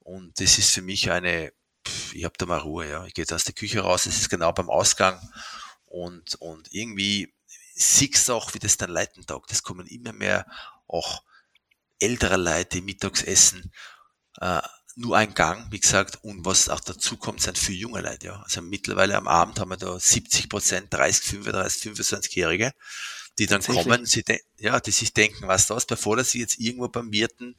A: Und das ist für mich eine ich habe da mal Ruhe, ja. Ich gehe jetzt aus der Küche raus, es ist genau beim Ausgang und, und irgendwie siehst auch, wie das dann leiten taugt. Es kommen immer mehr auch ältere Leute, die mittags essen, äh, nur ein Gang, wie gesagt, und was auch dazu kommt, sind für junge Leute, ja. Also mittlerweile am Abend haben wir da 70 Prozent, 30, 35, 25-Jährige, die dann kommen, sie ja, die sich denken, was das, bevor dass sie jetzt irgendwo beim Wirten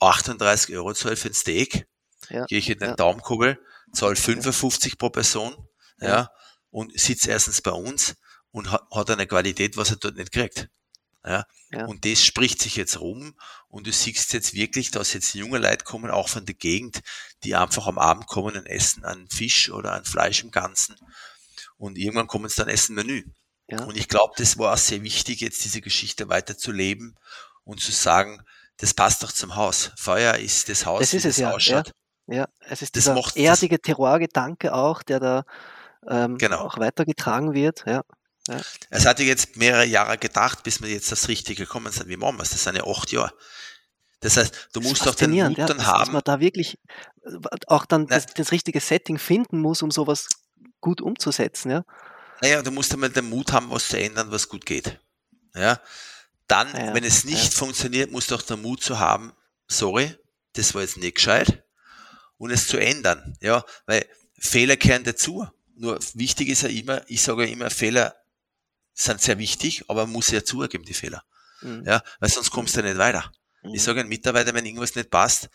A: 38 Euro zahlen für ein Steak, ja. gehe ich in den ja. Daumenkurbel, zahle 55 pro Person, ja, ja und sitze erstens bei uns und hat, hat eine Qualität, was er dort nicht kriegt. Ja? ja? Und das spricht sich jetzt rum und du siehst jetzt wirklich, dass jetzt junge Leute kommen, auch von der Gegend, die einfach am Abend kommen und essen einen Fisch oder ein Fleisch im Ganzen und irgendwann kommen sie dann essen Menü. Ja. Und ich glaube, das war sehr wichtig, jetzt diese Geschichte weiterzuleben und zu sagen, das passt doch zum Haus. Feuer ist das Haus,
C: das ist
A: wie
C: es ja, ausschaut. Ja, ja, es ist das dieser macht, erdige Terroir-Gedanke auch, der da ähm, genau. auch weitergetragen wird. Ja.
A: Ja. Es hatte jetzt mehrere Jahre gedacht, bis wir jetzt das Richtige gekommen sind. Wie machen wir es? Das sind ja acht Jahre. Das heißt, du musst doch den Mut dann
C: ja,
A: haben.
C: Dass man da wirklich äh, auch dann das, das, richtige Setting finden muss, um sowas gut umzusetzen, ja.
A: Naja, du musst einmal den Mut haben, was zu ändern, was gut geht. Ja. Dann, ja, wenn es nicht ja. funktioniert, musst du auch den Mut zu haben, sorry, das war jetzt nicht gescheit, und es zu ändern. Ja, weil Fehler kehren dazu. Nur wichtig ist ja immer, ich sage ja immer, Fehler sind sehr wichtig, aber man muss ja zugeben, die Fehler. Mhm. Ja, weil sonst kommst du nicht weiter. Mhm. Ich sage einem Mitarbeiter, wenn irgendwas nicht passt,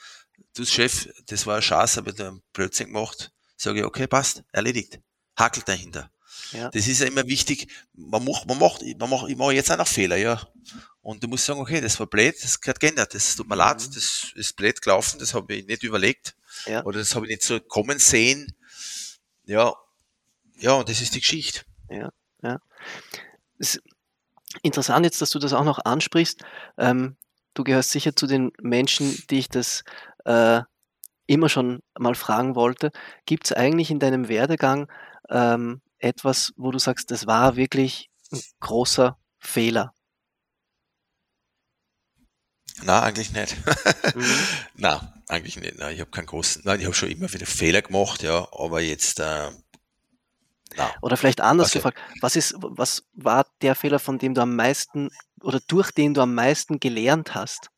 A: du Chef, das war ein Schatz, aber du einen Blödsinn gemacht, sage ich, okay, passt, erledigt. Hakel dahinter. Ja. Das ist ja immer wichtig. Man macht, man macht, man macht, ich mache jetzt auch noch Fehler, ja. Und du musst sagen, okay, das war blöd, das gehört geändert, das tut mir leid, mhm. das ist blöd gelaufen, das habe ich nicht überlegt. Ja. Oder das habe ich nicht so kommen sehen. Ja, ja, und das ist die Geschichte.
C: Ja, ja. Es ist interessant jetzt, dass du das auch noch ansprichst. Ähm, du gehörst sicher zu den Menschen, die ich das äh, immer schon mal fragen wollte. Gibt es eigentlich in deinem Werdegang ähm, etwas, wo du sagst, das war wirklich ein großer Fehler?
A: Na, eigentlich nicht. mhm. Na, eigentlich nicht. Na, ich habe keinen großen, nein, ich habe schon immer wieder Fehler gemacht, ja, aber jetzt äh,
C: Oder vielleicht anders also, gefragt, was ist, was war der Fehler, von dem du am meisten oder durch den du am meisten gelernt hast?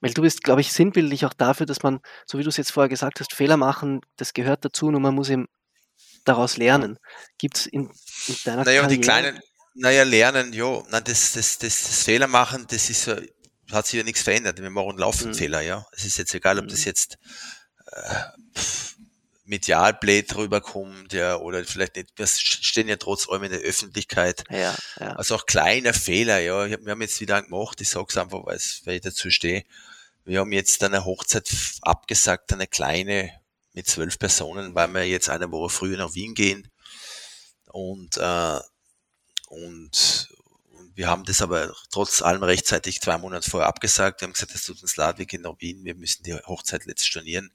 C: Weil du bist, glaube ich, sinnbildlich auch dafür, dass man, so wie du es jetzt vorher gesagt hast, Fehler machen, das gehört dazu und man muss eben daraus lernen. Gibt es in, in deiner
A: Naja, Karriere? die kleinen, naja, lernen, ja, nein, das, das, das, das Fehler machen, das ist hat sich ja nichts verändert. Wir machen laufend mhm. Fehler, ja. Es ist jetzt egal, ob das mhm. jetzt äh, medial blöd rüberkommt, ja, oder vielleicht nicht, wir stehen ja trotz allem in der Öffentlichkeit.
C: Ja, ja.
A: Also auch kleine Fehler, ja. wir haben jetzt wieder einen gemacht, ich sag's einfach, weil ich dazu stehe. Wir haben jetzt eine Hochzeit abgesagt, eine kleine mit zwölf Personen, weil wir jetzt eine Woche früher nach Wien gehen. Und, äh, und, und wir haben das aber trotz allem rechtzeitig zwei Monate vorher abgesagt. Wir haben gesagt, es tut uns leid, wir gehen nach Wien, wir müssen die Hochzeit letzt stornieren.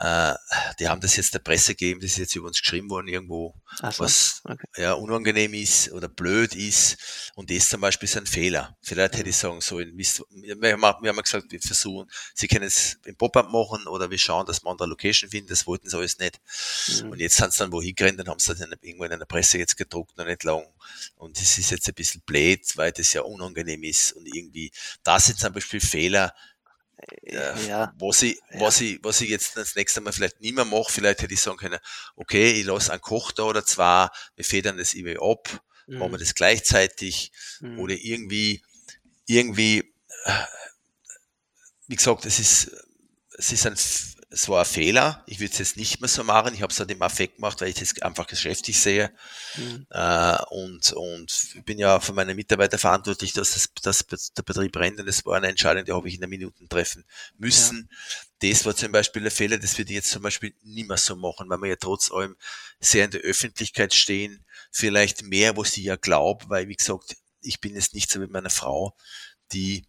A: Äh, die haben das jetzt der Presse gegeben, das ist jetzt über uns geschrieben worden irgendwo, so, was okay. ja, unangenehm ist oder blöd ist. Und das zum Beispiel ist ein Fehler. Vielleicht hätte ich sagen sollen, wir haben, wir haben gesagt, wir versuchen, sie können es im Pop-up machen oder wir schauen, dass wir andere Location finden, das wollten sie alles nicht. Mhm. Und jetzt sind sie dann wohin gerannt und haben sie dann irgendwo in einer Presse jetzt gedruckt, noch nicht lang. Und das ist jetzt ein bisschen blöd, weil das ja unangenehm ist und irgendwie, da sind zum Beispiel Fehler, äh, ja. was, ich, ja. was, ich, was ich jetzt das nächste Mal vielleicht nicht mehr mache, vielleicht hätte ich sagen können, okay, ich lasse einen Koch da oder zwei, wir federn das irgendwie ab, mhm. machen wir das gleichzeitig mhm. oder irgendwie, irgendwie, äh, wie gesagt, es ist, es ist ein, es war ein Fehler. Ich würde es jetzt nicht mehr so machen. Ich habe es halt im Affekt gemacht, weil ich das einfach geschäftlich sehe. Mhm. Äh, und, und bin ja für meine Mitarbeiter verantwortlich, dass, das, dass der Betrieb rennt. Und das war eine Entscheidung, die habe ich in der Minuten treffen müssen. Ja. Das war zum Beispiel ein Fehler, das würde ich jetzt zum Beispiel nicht mehr so machen, weil wir ja trotz allem sehr in der Öffentlichkeit stehen. Vielleicht mehr, was ich ja glaube, weil wie gesagt, ich bin jetzt nicht so mit meiner Frau, die,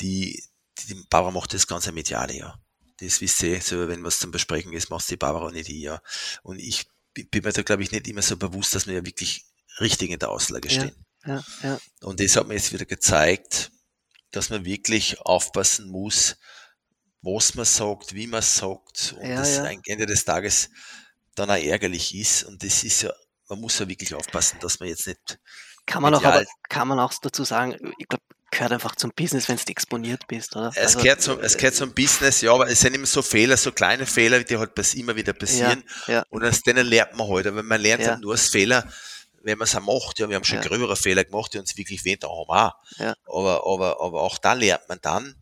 A: die, die, die Barbara macht das ganze Mediale, ja. Das wisst ihr, so wenn was zum Besprechen ist, macht die Barbara nicht ich, ja. Und ich bin mir da, glaube ich, nicht immer so bewusst, dass wir ja wirklich richtig in der Auslage stehen.
C: Ja, ja, ja.
A: Und das hat mir jetzt wieder gezeigt, dass man wirklich aufpassen muss, was man sagt, wie man sagt und ja, das ja. Ende des Tages dann auch ärgerlich ist. Und das ist ja, man muss ja wirklich aufpassen, dass man jetzt nicht.
C: Kann man auch, aber, kann man auch dazu sagen, ich glaube, gehört einfach zum Business, wenn du exponiert bist, oder?
A: Es, also, gehört zum, es gehört zum Business, ja, aber es sind immer so Fehler, so kleine Fehler, die halt immer wieder passieren. Ja, ja. Und aus denen lernt man halt. Aber man lernt ja. halt nur aus Fehler, wenn man es auch macht. Ja, wir haben schon ja. gröbere Fehler gemacht, die uns wirklich weh haben auch. Ja. Aber, aber, aber auch da lernt man dann.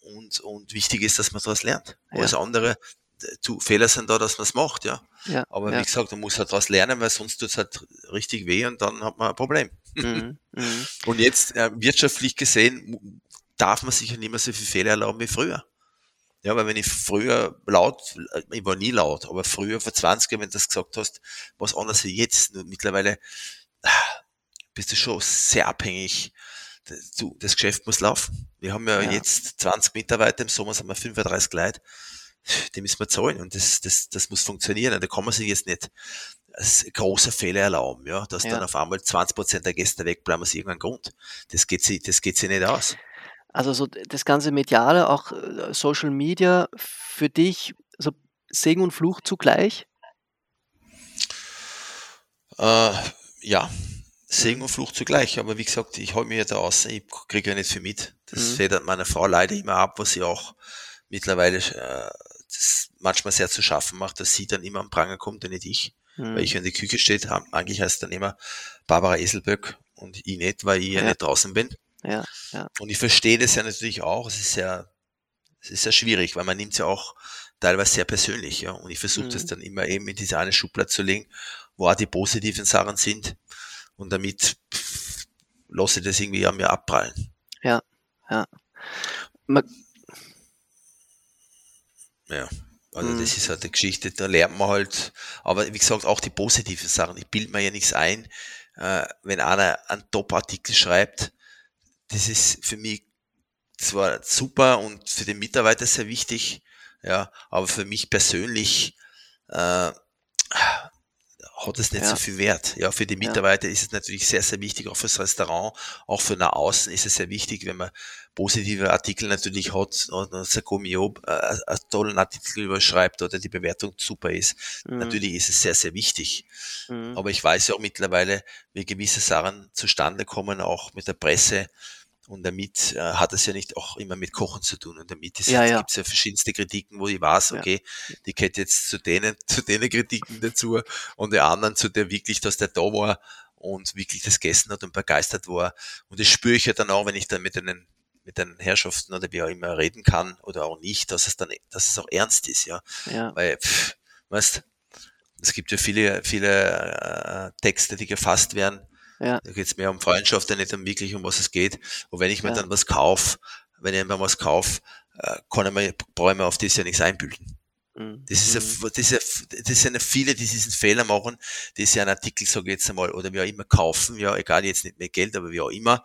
A: Und, und wichtig ist, dass man daraus lernt. Alles andere, zu, Fehler sind da, dass man es macht, ja. ja Aber ja. wie gesagt, man muss halt was lernen, weil sonst tut es halt richtig weh und dann hat man ein Problem. Mhm, mhm. und jetzt äh, wirtschaftlich gesehen darf man sich ja nicht mehr so viele Fehler erlauben wie früher. Ja, weil wenn ich früher laut, äh, ich war nie laut, aber früher vor 20 Jahren, wenn du das gesagt hast, was anders wie jetzt. Nur mittlerweile ah, bist du schon sehr abhängig. Du, das Geschäft muss laufen. Wir haben ja, ja, jetzt 20 Mitarbeiter, im Sommer sind wir 35 Leute. Die müssen wir zahlen und das, das, das muss funktionieren. Da kann man sich jetzt nicht als großer Fehler erlauben, ja, dass ja. dann auf einmal 20 Prozent der Gäste wegbleiben aus irgendeinem Grund. Das geht sich, das geht sich nicht aus.
C: Also so das ganze Mediale, auch äh, Social Media, für dich so Segen und Fluch zugleich?
A: Äh, ja, Segen und Fluch zugleich. Aber wie gesagt, ich halte mich ja da aus, ich kriege ja nicht viel mit. Das mhm. federt meiner Frau leider immer ab, was sie auch mittlerweile äh, manchmal sehr zu schaffen macht, dass sie dann immer am Pranger kommt und nicht ich. Mhm. Weil ich in der Küche steht, eigentlich heißt dann immer Barbara Eselböck und ich nicht, weil ich ja, ja nicht draußen bin. Ja, ja. Und ich verstehe das ja natürlich auch. Es ist ja, es ist ja schwierig, weil man nimmt es ja auch teilweise sehr persönlich, ja. Und ich versuche mhm. das dann immer eben in diese eine Schublade zu legen, wo auch die positiven Sachen sind. Und damit lasse ich das irgendwie an mir abprallen.
C: Ja, ja. Man
A: ja. Also mhm. das ist halt eine Geschichte, da lernt man halt, aber wie gesagt, auch die positiven Sachen. Ich bilde mir ja nichts ein, äh, wenn einer einen Top-Artikel schreibt, das ist für mich zwar super und für den Mitarbeiter sehr wichtig, ja, aber für mich persönlich äh, hat es nicht ja. so viel Wert. Ja, für die Mitarbeiter ja. ist es natürlich sehr, sehr wichtig, auch fürs Restaurant, auch für nach außen ist es sehr wichtig, wenn man positive Artikel natürlich hat und Sagomio äh, einen tollen Artikel überschreibt oder die Bewertung super ist. Mhm. Natürlich ist es sehr, sehr wichtig. Mhm. Aber ich weiß ja auch mittlerweile, wie gewisse Sachen zustande kommen, auch mit der Presse, und damit äh, hat es ja nicht auch immer mit Kochen zu tun. Und damit ja, ja. gibt es ja verschiedenste Kritiken, wo ich weiß, okay, ja. die geht jetzt zu denen, zu denen Kritiken dazu und die anderen zu der wirklich, dass der da war und wirklich das gegessen hat und begeistert war. Und das spüre ich ja dann auch, wenn ich dann mit den mit den Herrschaften oder wie auch immer reden kann oder auch nicht, dass es dann, dass es auch ernst ist, ja. ja. Weil, pff, weißt, es gibt ja viele, viele äh, Texte, die gefasst werden ja. Da geht es mehr um Freundschaft, nicht um wirklich um was es geht. Und wenn ich mir ja. dann was kaufe, wenn ich mir was kaufe, äh, kann ich mir, brauche ich mir auf das ja nichts einbilden. Mhm. Das ist, ja, das, ist ja, das sind ja viele, die diesen Fehler machen, die sich einen Artikel, sage ich jetzt einmal, oder wie auch immer kaufen, ja, egal jetzt nicht mehr Geld, aber wie auch immer,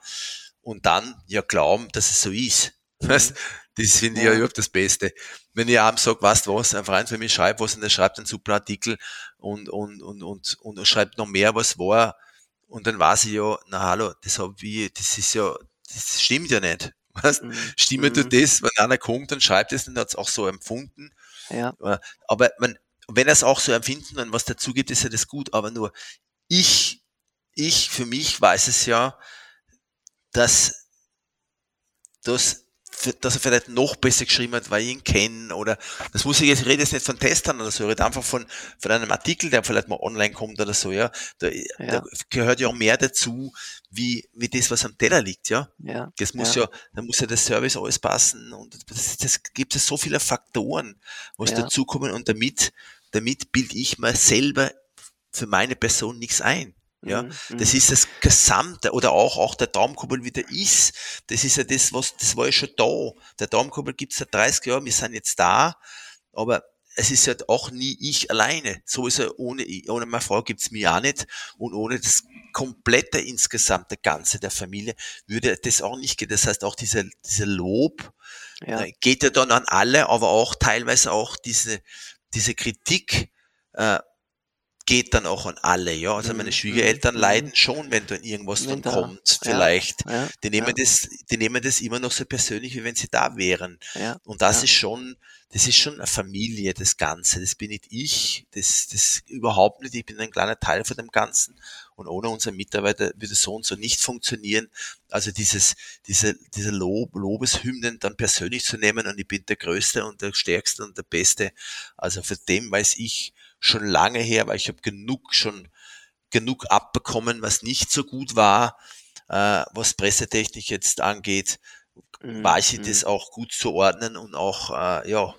A: und dann ja glauben, dass es so ist. Mhm. Weißt? Das finde ich ja überhaupt das Beste. Wenn ich abends sage, weißt was, ein Freund von mir schreibt was und er schreibt einen super Artikel und, und, und, und, und schreibt noch mehr, was war, und dann weiß ich ja, na hallo, das hab ich, das ist ja, das stimmt ja nicht. Weißt? Mhm. Stimmt mhm. das, wenn einer kommt und schreibt es, dann hat es auch so empfunden. Ja. Aber man, wenn er es auch so empfinden und was dazu gibt, ist ja das gut. Aber nur ich, ich für mich weiß es ja, dass das dass er vielleicht noch besser geschrieben hat, weil ich ihn kenne oder das muss ich jetzt, ich rede jetzt nicht von Testern oder so, ich rede einfach von, von einem Artikel, der vielleicht mal online kommt oder so, ja. Da, ja. da gehört ja auch mehr dazu, wie, wie das, was am Teller liegt, ja. ja. Das muss ja. ja, da muss ja der Service alles passen und das, das gibt es so viele Faktoren, was dazukommen und damit, damit bilde ich mir selber für meine Person nichts ein. Ja, mhm, das mhm. ist das Gesamte oder auch, auch der Daumenkuppel wie der ist. Das ist ja das, was, das war ja schon da. Der Daumenkuppel gibt es seit 30 Jahren, wir sind jetzt da, aber es ist ja auch nie ich alleine. So ist er ohne, ohne meine Frau gibt's mich auch nicht und ohne das komplette insgesamte Ganze der Familie würde das auch nicht gehen. Das heißt auch dieser, dieser Lob ja. Äh, geht ja dann an alle, aber auch teilweise auch diese, diese Kritik, äh, geht dann auch an alle, ja. Also meine mhm, Schwiegereltern mhm. leiden schon, wenn dann irgendwas dann da, kommt, vielleicht. Ja, ja, die nehmen ja. das, die nehmen das immer noch so persönlich, wie wenn sie da wären. Und das ist schon, das ist schon eine Familie, das Ganze. Das bin nicht ich, das, das überhaupt nicht. Ich bin ein kleiner Teil von dem Ganzen. Und ohne unseren Mitarbeiter würde es so und so nicht funktionieren. Also dieses, diese, diese Lob, Lobeshymnen dann persönlich zu nehmen und ich bin der Größte und der Stärkste und der Beste. Also für dem weiß ich, schon lange her, weil ich habe genug schon genug abbekommen, was nicht so gut war, äh, was Pressetechnik jetzt angeht, mhm. weiß ich das mhm. auch gut zu ordnen und auch äh, ja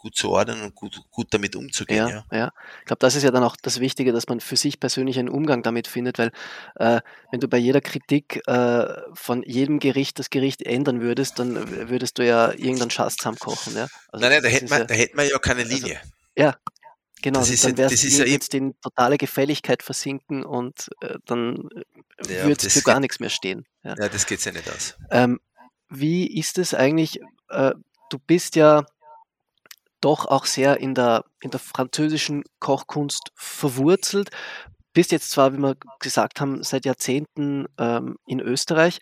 A: gut zu ordnen und gut, gut damit umzugehen.
C: Ja, ja. ja. Ich glaube, das ist ja dann auch das Wichtige, dass man für sich persönlich einen Umgang damit findet, weil äh, wenn du bei jeder Kritik äh, von jedem Gericht das Gericht ändern würdest, dann würdest du ja irgendeinen Schatz zusammenkochen. Ja?
A: Also nein, nein, da hätte man, ja, da hätte man ja keine also, Linie.
C: Also, ja, Genau, das ist, dann wärst du ja jetzt in totale Gefälligkeit versinken und äh, dann äh, ja, würde für gar nichts mehr stehen.
A: Ja, ja das geht ja nicht aus.
C: Ähm, wie ist es eigentlich? Äh, du bist ja doch auch sehr in der, in der französischen Kochkunst verwurzelt. Bist jetzt zwar, wie wir gesagt haben, seit Jahrzehnten ähm, in Österreich.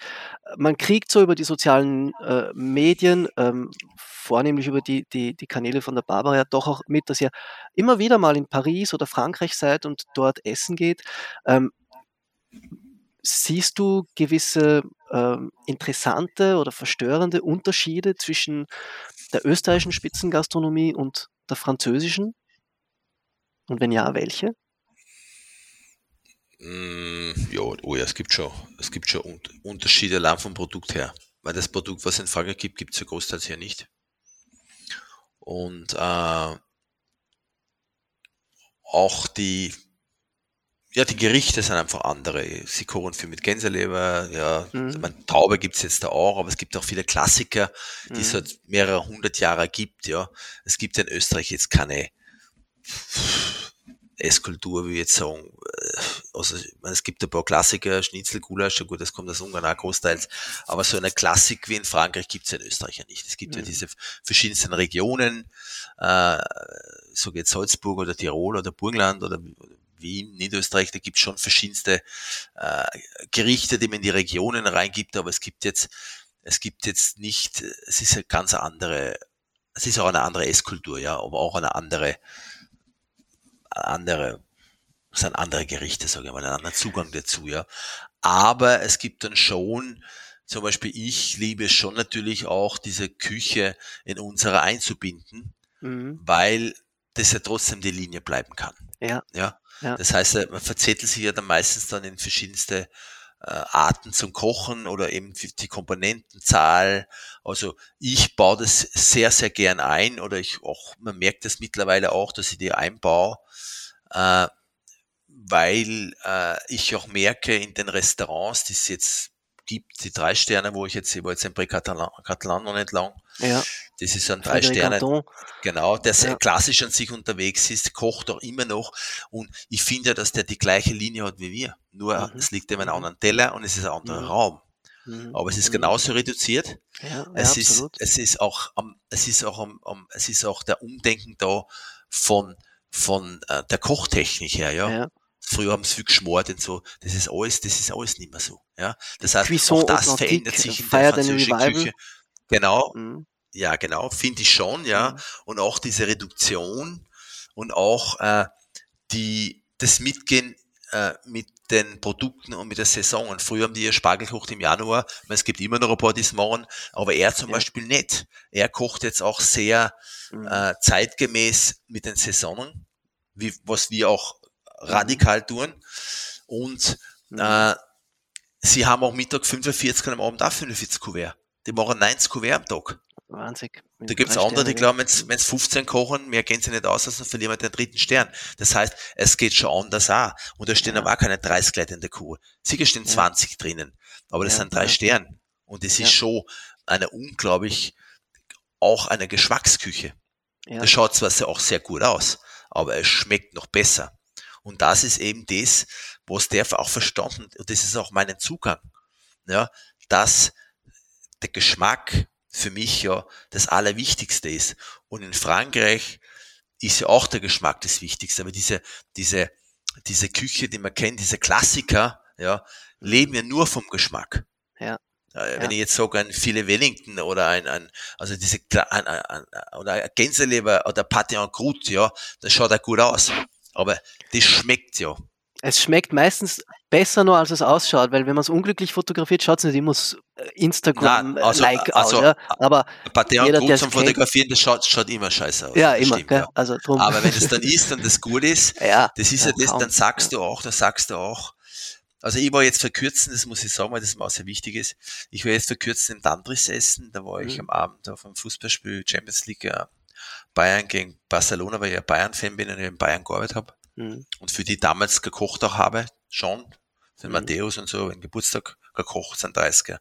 C: Man kriegt so über die sozialen äh, Medien, ähm, vornehmlich über die, die, die Kanäle von der Barbara, ja doch auch mit, dass ihr immer wieder mal in Paris oder Frankreich seid und dort essen geht. Ähm, siehst du gewisse ähm, interessante oder verstörende Unterschiede zwischen der österreichischen Spitzengastronomie und der französischen? Und wenn ja, welche?
A: Mm, ja, oh ja, es gibt schon, es gibt schon Unterschiede allein vom Produkt her. Weil das Produkt, was es in Frage gibt, gibt es ja großteils hier nicht. Und äh, auch die ja, die Gerichte sind einfach andere. Sie kochen viel mit Gänseleber, ja, mhm. meine, Taube gibt's jetzt da auch, aber es gibt auch viele Klassiker, die mhm. es seit mehrere hundert Jahre gibt, ja. Es gibt in Österreich jetzt keine Esskultur, wie ich jetzt sagen. Also, meine, es gibt ein paar Klassiker, Schnitzel, Gulasch, gut, das kommt aus Ungarn auch großteils, aber so eine Klassik wie in Frankreich gibt's in Österreich ja nicht. Es gibt mhm. ja diese verschiedensten Regionen, äh, so geht Salzburg oder Tirol oder Burgenland oder Wien, Niederösterreich, da gibt es schon verschiedenste äh, Gerichte, die man in die Regionen reingibt, aber es gibt jetzt, es gibt jetzt nicht, es ist eine ganz andere, es ist auch eine andere Esskultur, ja, aber auch eine andere, eine andere, es sind andere Gerichte, sage ich mal, ein anderer Zugang dazu, ja. Aber es gibt dann schon, zum Beispiel ich liebe es schon natürlich auch, diese Küche in unserer einzubinden, mhm. weil das ja trotzdem die Linie bleiben kann.
C: Ja.
A: Ja. Ja. Das heißt, äh, man verzettelt sich ja dann meistens dann in verschiedenste äh, Arten zum Kochen oder eben die Komponentenzahl. Also ich baue das sehr, sehr gern ein oder ich auch, man merkt das mittlerweile auch, dass ich die einbaue, äh, weil äh, ich auch merke in den Restaurants, die es jetzt gibt, die drei Sterne, wo ich jetzt, ich war jetzt in Pré-Catalan Catalan noch nicht lang.
C: Ja.
A: Das ist ein drei Sterne. Genau, der sehr ja. klassisch an sich unterwegs ist, kocht auch immer noch. Und ich finde, dass der die gleiche Linie hat wie wir. Nur mhm. es liegt eben ein anderen Teller und es ist ein anderer mhm. Raum. Mhm. Aber es ist mhm. genauso reduziert. Ja, es, ja, ist, es ist auch, es ist auch, es ist auch der Umdenken da von, von äh, der Kochtechnik her, ja. ja. Früher haben sie viel geschmort und so. Das ist alles, das ist alles nicht mehr so. Ja, das heißt,
C: Cuisson auch das verändert sich in der französischen Küche.
A: Genau. Mhm. Ja, genau, finde ich schon, ja. Mhm. Und auch diese Reduktion und auch äh, die, das Mitgehen äh, mit den Produkten und mit der Saison. Und früher haben die ja Spargel gekocht im Januar. Meine, es gibt immer noch ein paar, die es machen, aber er zum ja. Beispiel nicht. Er kocht jetzt auch sehr mhm. äh, zeitgemäß mit den Saisonen, wie, was wir auch radikal tun. Und mhm. äh, sie haben auch Mittag 45 und am Abend auch 45 Kuvert. Die machen 90 Kuvert am Tag.
C: Wahnsinn.
A: Da gibt es andere, die glauben, wenn es 15 kochen, mehr gehen sie nicht aus, also verlieren wir den dritten Stern. Das heißt, es geht schon anders auch. Und da stehen ja. aber auch keine 30 Leute in der Kuh. Sicher stehen ja. 20 drinnen. Aber das ja, sind drei ja. Sterne. Und das ist schon eine unglaublich, auch eine Geschmacksküche. Das schaut zwar auch sehr gut aus, aber es schmeckt noch besser. Und das ist eben das, was der auch verstanden, und das ist auch mein Zugang, ja, dass der Geschmack für mich ja das Allerwichtigste ist. Und in Frankreich ist ja auch der Geschmack das Wichtigste, aber diese, diese, diese Küche, die man kennt, diese Klassiker, ja, leben ja nur vom Geschmack.
C: Ja.
A: Wenn ja. ich jetzt sage, ein Filet Wellington oder ein, ein also diese, ein, ein, ein, oder ein Gänseleber oder Pâté en Croûte, ja, das schaut ja gut aus. Aber das schmeckt ja.
C: Es schmeckt meistens besser nur, als es ausschaut, weil wenn man es unglücklich fotografiert, schaut es nicht immer Instagram-like also, also, aus. Ja? Aber
A: Pathé jeder, gut zum Fotografieren, das schaut, schaut immer scheiße aus.
C: Ja, immer. Stimmt, ja.
A: Also drum. Aber wenn es dann ist und das gut ist, ja, das ist ja, das, dann sagst du auch, dann sagst du auch, also ich war jetzt verkürzen, das muss ich sagen, weil das mir auch sehr wichtig ist. Ich war jetzt verkürzen im Dandris essen, da war ich mhm. am Abend auf einem Fußballspiel Champions League Bayern gegen Barcelona, weil ich ja Bayern-Fan bin und ich in Bayern gearbeitet habe. Mhm. Und für die damals gekocht auch habe, schon, für mhm. Matthäus und so, einen Geburtstag gekocht, sind 30er.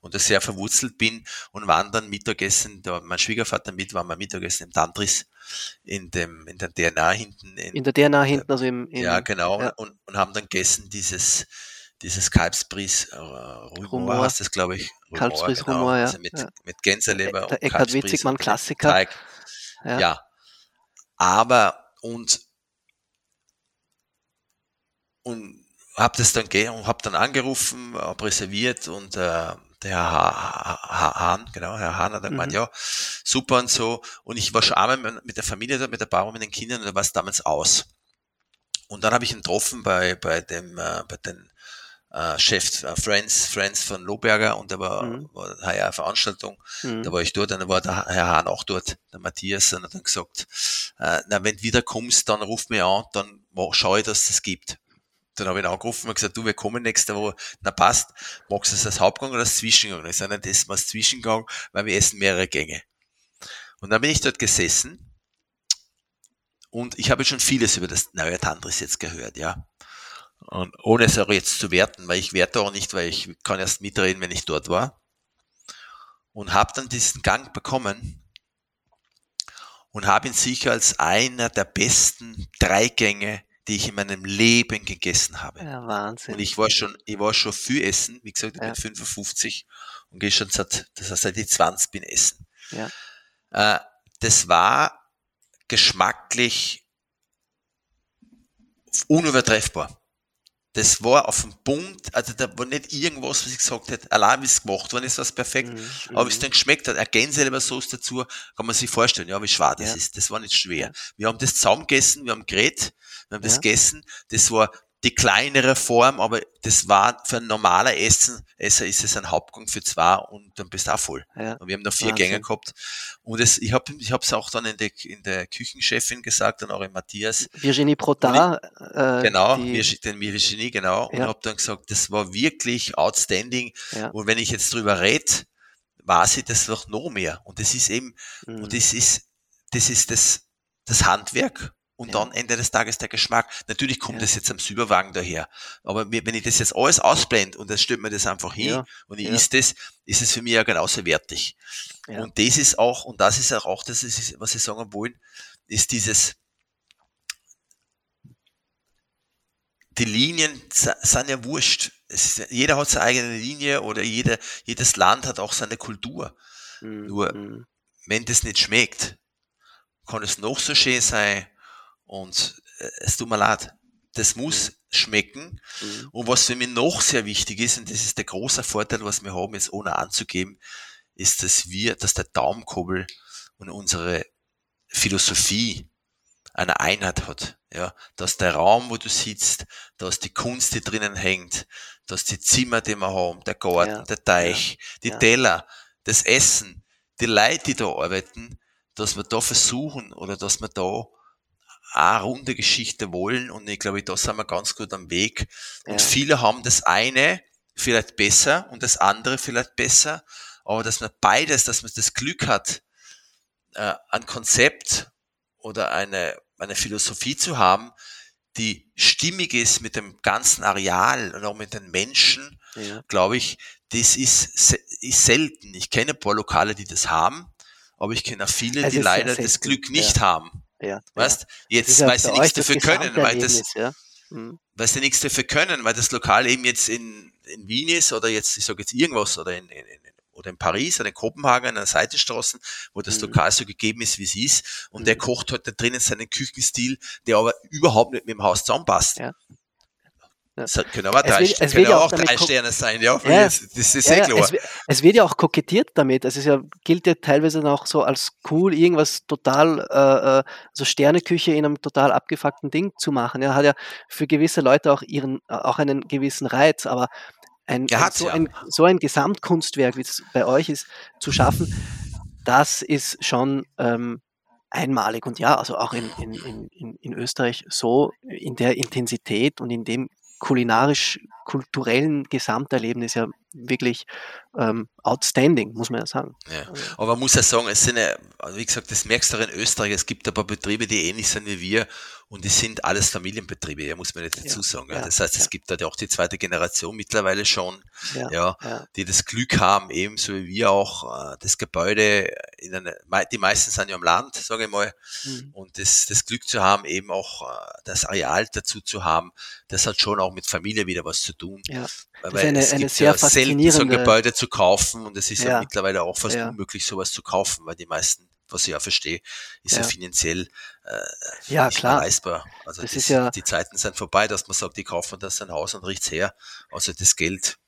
A: Und da sehr verwurzelt bin und waren dann Mittagessen, da mein Schwiegervater mit, waren wir Mittagessen im Tantris, in dem, in der DNA hinten.
C: In, in der DNA hinten, also im,
A: im Ja, genau, ja. Und, und haben dann gegessen dieses, dieses Kalbsbries äh, Rumor, heißt das, glaube ich.
C: Kalbsbries genau, Rumor, ja. Also
A: mit, ja. mit Gänseleber
C: der und Eckhard Witzigmann Klassiker. Teig.
A: Ja. ja. Aber und und habe das dann und habe dann angerufen, habe reserviert und äh, der Herr Hahn, genau, Herr Hahn hat dann gemeint, mhm. ja, super und so. Und ich war schon einmal mit der Familie da, mit der Bauer, mit den Kindern, und da war es damals aus. Und dann habe ich ihn getroffen bei, bei dem, äh, bei den äh, Chef äh, Friends, Friends von Lohberger und da war, mhm. war eine Veranstaltung, mhm. da war ich dort und da war der Herr Hahn auch dort, der Matthias, und hat dann gesagt, äh, na, wenn du wieder kommst, dann ruf mich an, dann schaue ich, dass es das gibt. Dann habe ich ihn angerufen und gesagt, du, wir kommen nächste Woche. Na passt, magst du es als Hauptgang oder als Zwischengang? Ich sage, das ist als Zwischengang, weil wir essen mehrere Gänge. Und dann bin ich dort gesessen und ich habe schon vieles über das neue Tantris jetzt gehört, ja. Und ohne es auch jetzt zu werten, weil ich werte auch nicht, weil ich kann erst mitreden, wenn ich dort war. Und habe dann diesen Gang bekommen und habe ihn sicher als einer der besten drei Gänge, die ich in meinem Leben gegessen habe.
C: Ja, Wahnsinn.
A: Und ich war schon, ich war schon viel essen, wie gesagt, ich ja. bin 55 und gehe schon seit, das heißt, seit ich 20 bin essen. Ja. Äh, das war geschmacklich unübertreffbar das war auf dem Punkt, also da war nicht irgendwas, was ich gesagt hätte, allein wie es gemacht worden ist, was perfekt, mhm. aber wie es mhm. dann geschmeckt hat, eine Gänselebersoße dazu, kann man sich vorstellen, ja, wie schwer das ja. ist, das war nicht schwer. Wir haben das zusammen gegessen, wir haben geredet, wir haben ja. das gegessen, das war die kleinere Form, aber das war für ein normaler Essen, Esser ist es ein Hauptgang für zwei und dann bist du auch voll. Ja. Und wir haben noch vier Wahnsinn. Gänge gehabt. Und es, ich habe ich es auch dann in der, in der Küchenchefin gesagt, dann auch in Matthias.
C: Virginie Protar.
A: Äh, genau, die, den Virginie, genau. Ja. Und habe dann gesagt, das war wirklich outstanding. Ja. Und wenn ich jetzt drüber rede, weiß ich das noch, noch mehr. Und das ist eben, mhm. und das ist, das ist das, das Handwerk und ja. dann Ende des Tages der Geschmack. Natürlich kommt ja. das jetzt am Silberwagen daher. Aber wenn ich das jetzt alles ausblende und das stellt mir das einfach hin ja. und ich ja. isst das, ist es für mich ja genauso wertig. Und das ist auch, und das ist auch das, ist, was ich sagen wollen, ist dieses, die Linien sind ja wurscht. Ist, jeder hat seine eigene Linie oder jeder, jedes Land hat auch seine Kultur. Mhm. Nur, mhm. wenn das nicht schmeckt, kann es noch so schön sein, und äh, es tut mir leid, das muss mhm. schmecken. Mhm. Und was für mich noch sehr wichtig ist, und das ist der große Vorteil, was wir haben, jetzt ohne anzugeben, ist, dass wir, dass der Daumenkurbel und unsere Philosophie eine Einheit hat. Ja, dass der Raum, wo du sitzt, dass die Kunst, die drinnen hängt, dass die Zimmer, die wir haben, der Garten, ja. der Teich, die ja. Teller, das Essen, die Leute, die da arbeiten, dass wir da versuchen oder dass wir da eine runde Geschichte wollen und ich glaube, da sind wir ganz gut am Weg. Und ja. viele haben das eine vielleicht besser und das andere vielleicht besser, aber dass man beides, dass man das Glück hat, äh, ein Konzept oder eine, eine Philosophie zu haben, die stimmig ist mit dem ganzen Areal und auch mit den Menschen, ja. glaube ich, das ist, ist selten. Ich kenne ein paar Lokale, die das haben, aber ich kenne auch viele, es die leider das Glück nicht ja. haben. Ja, weißt, jetzt, weil sie nichts dafür können, weil das, ja. mhm. weil sie nichts dafür können, weil das Lokal eben jetzt in, in Wien ist oder jetzt, ich sage jetzt irgendwas oder in, in, in oder in Paris oder in Kopenhagen an der Seitenstraßen, wo das mhm. Lokal so gegeben ist, wie es ist. Und mhm. der kocht halt da drinnen seinen Küchenstil, der aber überhaupt nicht mit dem Haus zusammenpasst. Ja. Es können aber drei, wird, können ja auch, drei Sterne sein, ja. ja das ist ja, sehr klar.
C: Es, es, wird ja auch kokettiert damit. Es ist ja, gilt ja teilweise auch so als cool, irgendwas total, äh, äh, so Sterneküche in einem total abgefuckten Ding zu machen. Ja, hat ja für gewisse Leute auch ihren, auch einen gewissen Reiz, aber ein, ein so, ein, so ein Gesamtkunstwerk, wie es bei euch ist, zu schaffen, das ist schon ähm, einmalig. Und ja, also auch in, in, in, in Österreich so in der Intensität und in dem kulinarisch kulturellen Gesamterlebnis ja wirklich ähm, outstanding, muss man ja sagen.
A: Ja. Also aber man muss ja sagen, es sind ja, wie gesagt, das merkst du auch in Österreich, es gibt ein paar Betriebe, die ähnlich sind wie wir und die sind alles Familienbetriebe, ja, muss man nicht dazu sagen. Ja, das heißt, es gibt da auch die zweite Generation mittlerweile schon, ja, die das Glück haben, ebenso wie wir auch, äh, das Gebäude, in eine, die meisten sind ja am Land, sage ich mal, mhm. und das, das Glück zu haben, eben auch äh, das Areal dazu zu haben, das hat schon auch mit Familie wieder was zu tun.
C: Ja. Das Weil ist eine, es eine gibt sehr ja selten
A: so ein Gebäude zu kaufen und es ist ja, ja mittlerweile auch fast unmöglich, sowas zu kaufen, weil die meisten was ich ja verstehe, ist ja, finanziell äh,
C: ja, nicht klar.
A: leistbar. Also das, das ja die Zeiten sind vorbei, dass man sagt, ich kaufe das sein Haus und riecht's her. Also das Geld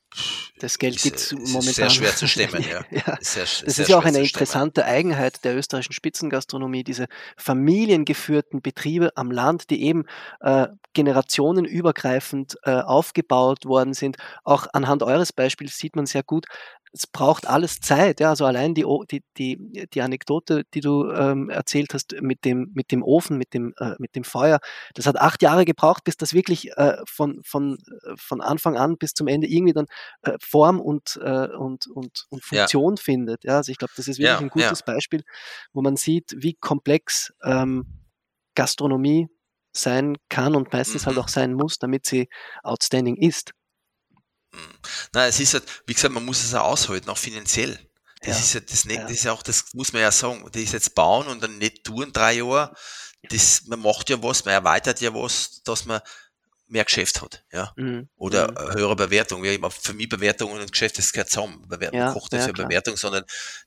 C: das Geld gibt es momentan.
A: sehr schwer zu stemmen, ja.
C: ja. Ist sehr, das ist ja auch eine interessante Eigenheit der österreichischen Spitzengastronomie, diese familiengeführten Betriebe am Land, die eben äh, generationenübergreifend äh, aufgebaut worden sind. Auch anhand eures Beispiels sieht man sehr gut, es braucht alles Zeit. Ja, also allein die, die, die, die Anekdote, die du ähm, erzählt hast mit dem, mit dem Ofen, mit dem, äh, mit dem Feuer, das hat acht Jahre gebraucht, bis das wirklich äh, von, von, äh, von Anfang an bis zum Ende irgendwie dann äh, Form und, äh, und, und, und Funktion ja. findet. Ja, also ich glaube, das ist wirklich ja, ein gutes ja. Beispiel, wo man sieht, wie komplex ähm, Gastronomie sein kann und meistens halt mhm. halt auch sein muss, damit sie outstanding ist.
A: Nein, es ist halt, wie gesagt, man muss es auch aushalten, auch finanziell. Das ja. ist ja das, nicht, ja. das ist ja auch, das muss man ja sagen, das ist jetzt bauen und dann nicht tun drei Jahre. Das, man macht ja was, man erweitert ja was, dass man mehr Geschäft hat, ja. Mhm. Oder mhm. höhere Bewertung. Ja, für mich Bewertung und Geschäft, das gehört zusammen. Bewertung, ja, man kocht nicht ja, für klar. Bewertung, sondern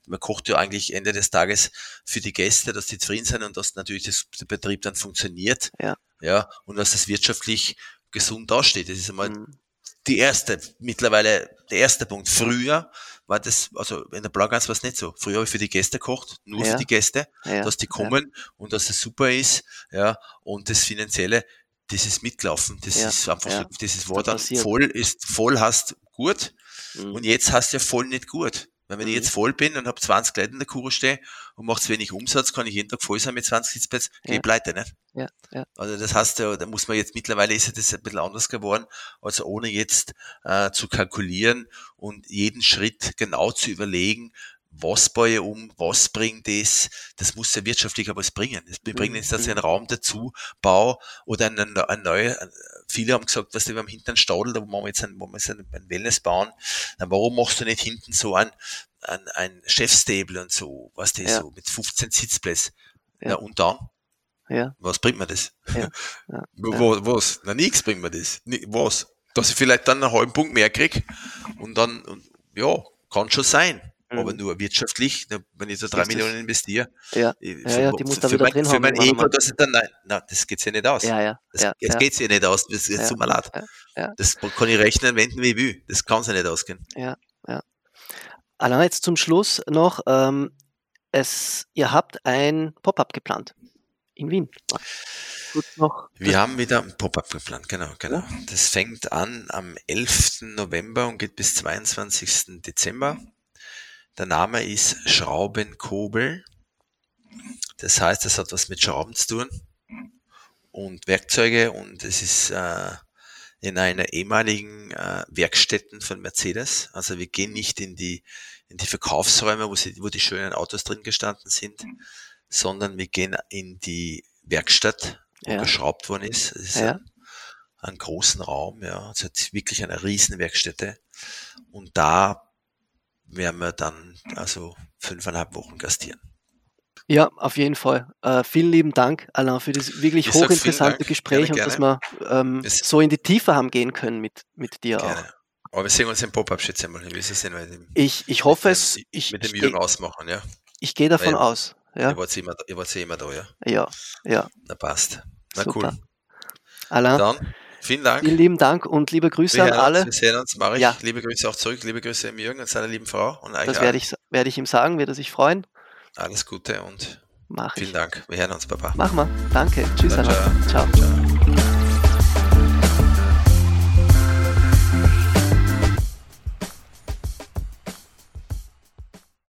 A: man kocht ja eigentlich Ende des Tages für die Gäste, dass die zufrieden sind und dass natürlich das, der Betrieb dann funktioniert. Ja. Ja. Und dass das wirtschaftlich gesund dasteht. Das ist einmal mhm die erste, mittlerweile der erste Punkt. Früher war das, also in der Blaugans war es nicht so. Früher habe ich für die Gäste kocht, nur ja. für die Gäste, ja. dass die kommen ja. und dass es super ist, ja, und das Finanzielle, das ist mitlaufen, das ist einfach so, das ist war dann voll, ist voll hast gut, mhm. und jetzt hast du ja voll nicht gut. Weil wenn mhm. ich jetzt voll bin und habe 20 Leute in der Kur stehen und mache zu wenig Umsatz, kann ich jeden Tag voll sein mit 20 Sitzplätzen, ja. gehe pleite, nicht? Ja, ja. Also das heißt, da muss man jetzt, mittlerweile ist ja das ein bisschen anders geworden, also ohne jetzt äh, zu kalkulieren und jeden Schritt genau zu überlegen, was baue ich um, was bringt das, das muss ja wirtschaftlich aber was bringen. Wir bringen jetzt, dass ich einen Raum dazu baue oder einen, einen neuen, viele haben gesagt, was wir haben hinten einen Stadel, da wo wir jetzt ein, wo wir jetzt ein Wellness bauen, dann warum machst du nicht hinten so ein, ein, ein Chefstable und so, was das ja. so, mit 15 Sitzplätzen. Ja. Na, und dann? Ja. Was bringt mir das? Ja. Ja. was, was? Na, nichts bringt mir das. Was? Dass ich vielleicht dann einen halben Punkt mehr krieg und dann, und, ja, kann schon sein. Mhm. Aber nur wirtschaftlich, wenn ich so drei Millionen investiere,
C: ja. für, ja, ja, die muss da wieder
A: mein,
C: drin
A: für mein Ego, dass ich dann, nein, nein, das geht sich ja nicht aus. Ja, ja, das, ja, jetzt ja. geht's ja nicht aus, das ist ja, mir leid. Ja, Das kann ich rechnen, wenden wie ich will. Das kann sich nicht ausgehen.
C: Ja, ja. Allein jetzt zum Schluss noch, ähm, es, ihr habt ein Pop-up geplant in Wien.
A: Noch Wir haben wieder ein Pop-up geplant, genau, genau. Das fängt an am 11. November und geht bis 22. Dezember. Der Name ist Schraubenkobel. Das heißt, es hat was mit Schrauben zu tun und Werkzeuge und es ist äh, in einer ehemaligen äh, Werkstätten von Mercedes. Also wir gehen nicht in die, in die Verkaufsräume, wo, sie, wo die schönen Autos drin gestanden sind, sondern wir gehen in die Werkstatt, wo ja. geschraubt worden ist. Es ist ja. ein, ein großen Raum, ja, also wirklich eine riesen Werkstätte. Und da werden wir dann also fünfeinhalb Wochen gastieren.
C: Ja, auf jeden Fall. Äh, vielen lieben Dank, Alain, für das wirklich ich hochinteressante Gespräch gerne, und gerne. dass wir ähm, so in die Tiefe haben gehen können mit, mit dir gerne. auch.
A: Aber wir sehen uns im Pop-Up schätze mal. Wir
C: sehen dem, ich, ich hoffe es. Ich,
A: mit dem Jürgen ausmachen, ja.
C: Ich gehe davon Weil, aus.
A: Ja. Ihr wart immer, ihr wart immer da, ja.
C: Ja, ja.
A: Na passt. Na
C: Super.
A: cool.
C: Alain.
A: Dann Vielen Dank.
C: Vielen lieben Dank und liebe Grüße an alle.
A: Uns, wir sehen uns, mache ich. Ja. Liebe Grüße auch zurück. Liebe Grüße an Jürgen und seiner lieben Frau. Und
C: das werde ich, werde ich ihm sagen, wird er sich freuen.
A: Alles Gute und
C: Mach
A: vielen
C: ich.
A: Dank. Wir hören uns, Papa.
C: Mach mal. Danke. Tschüss, ciao. ciao. ciao.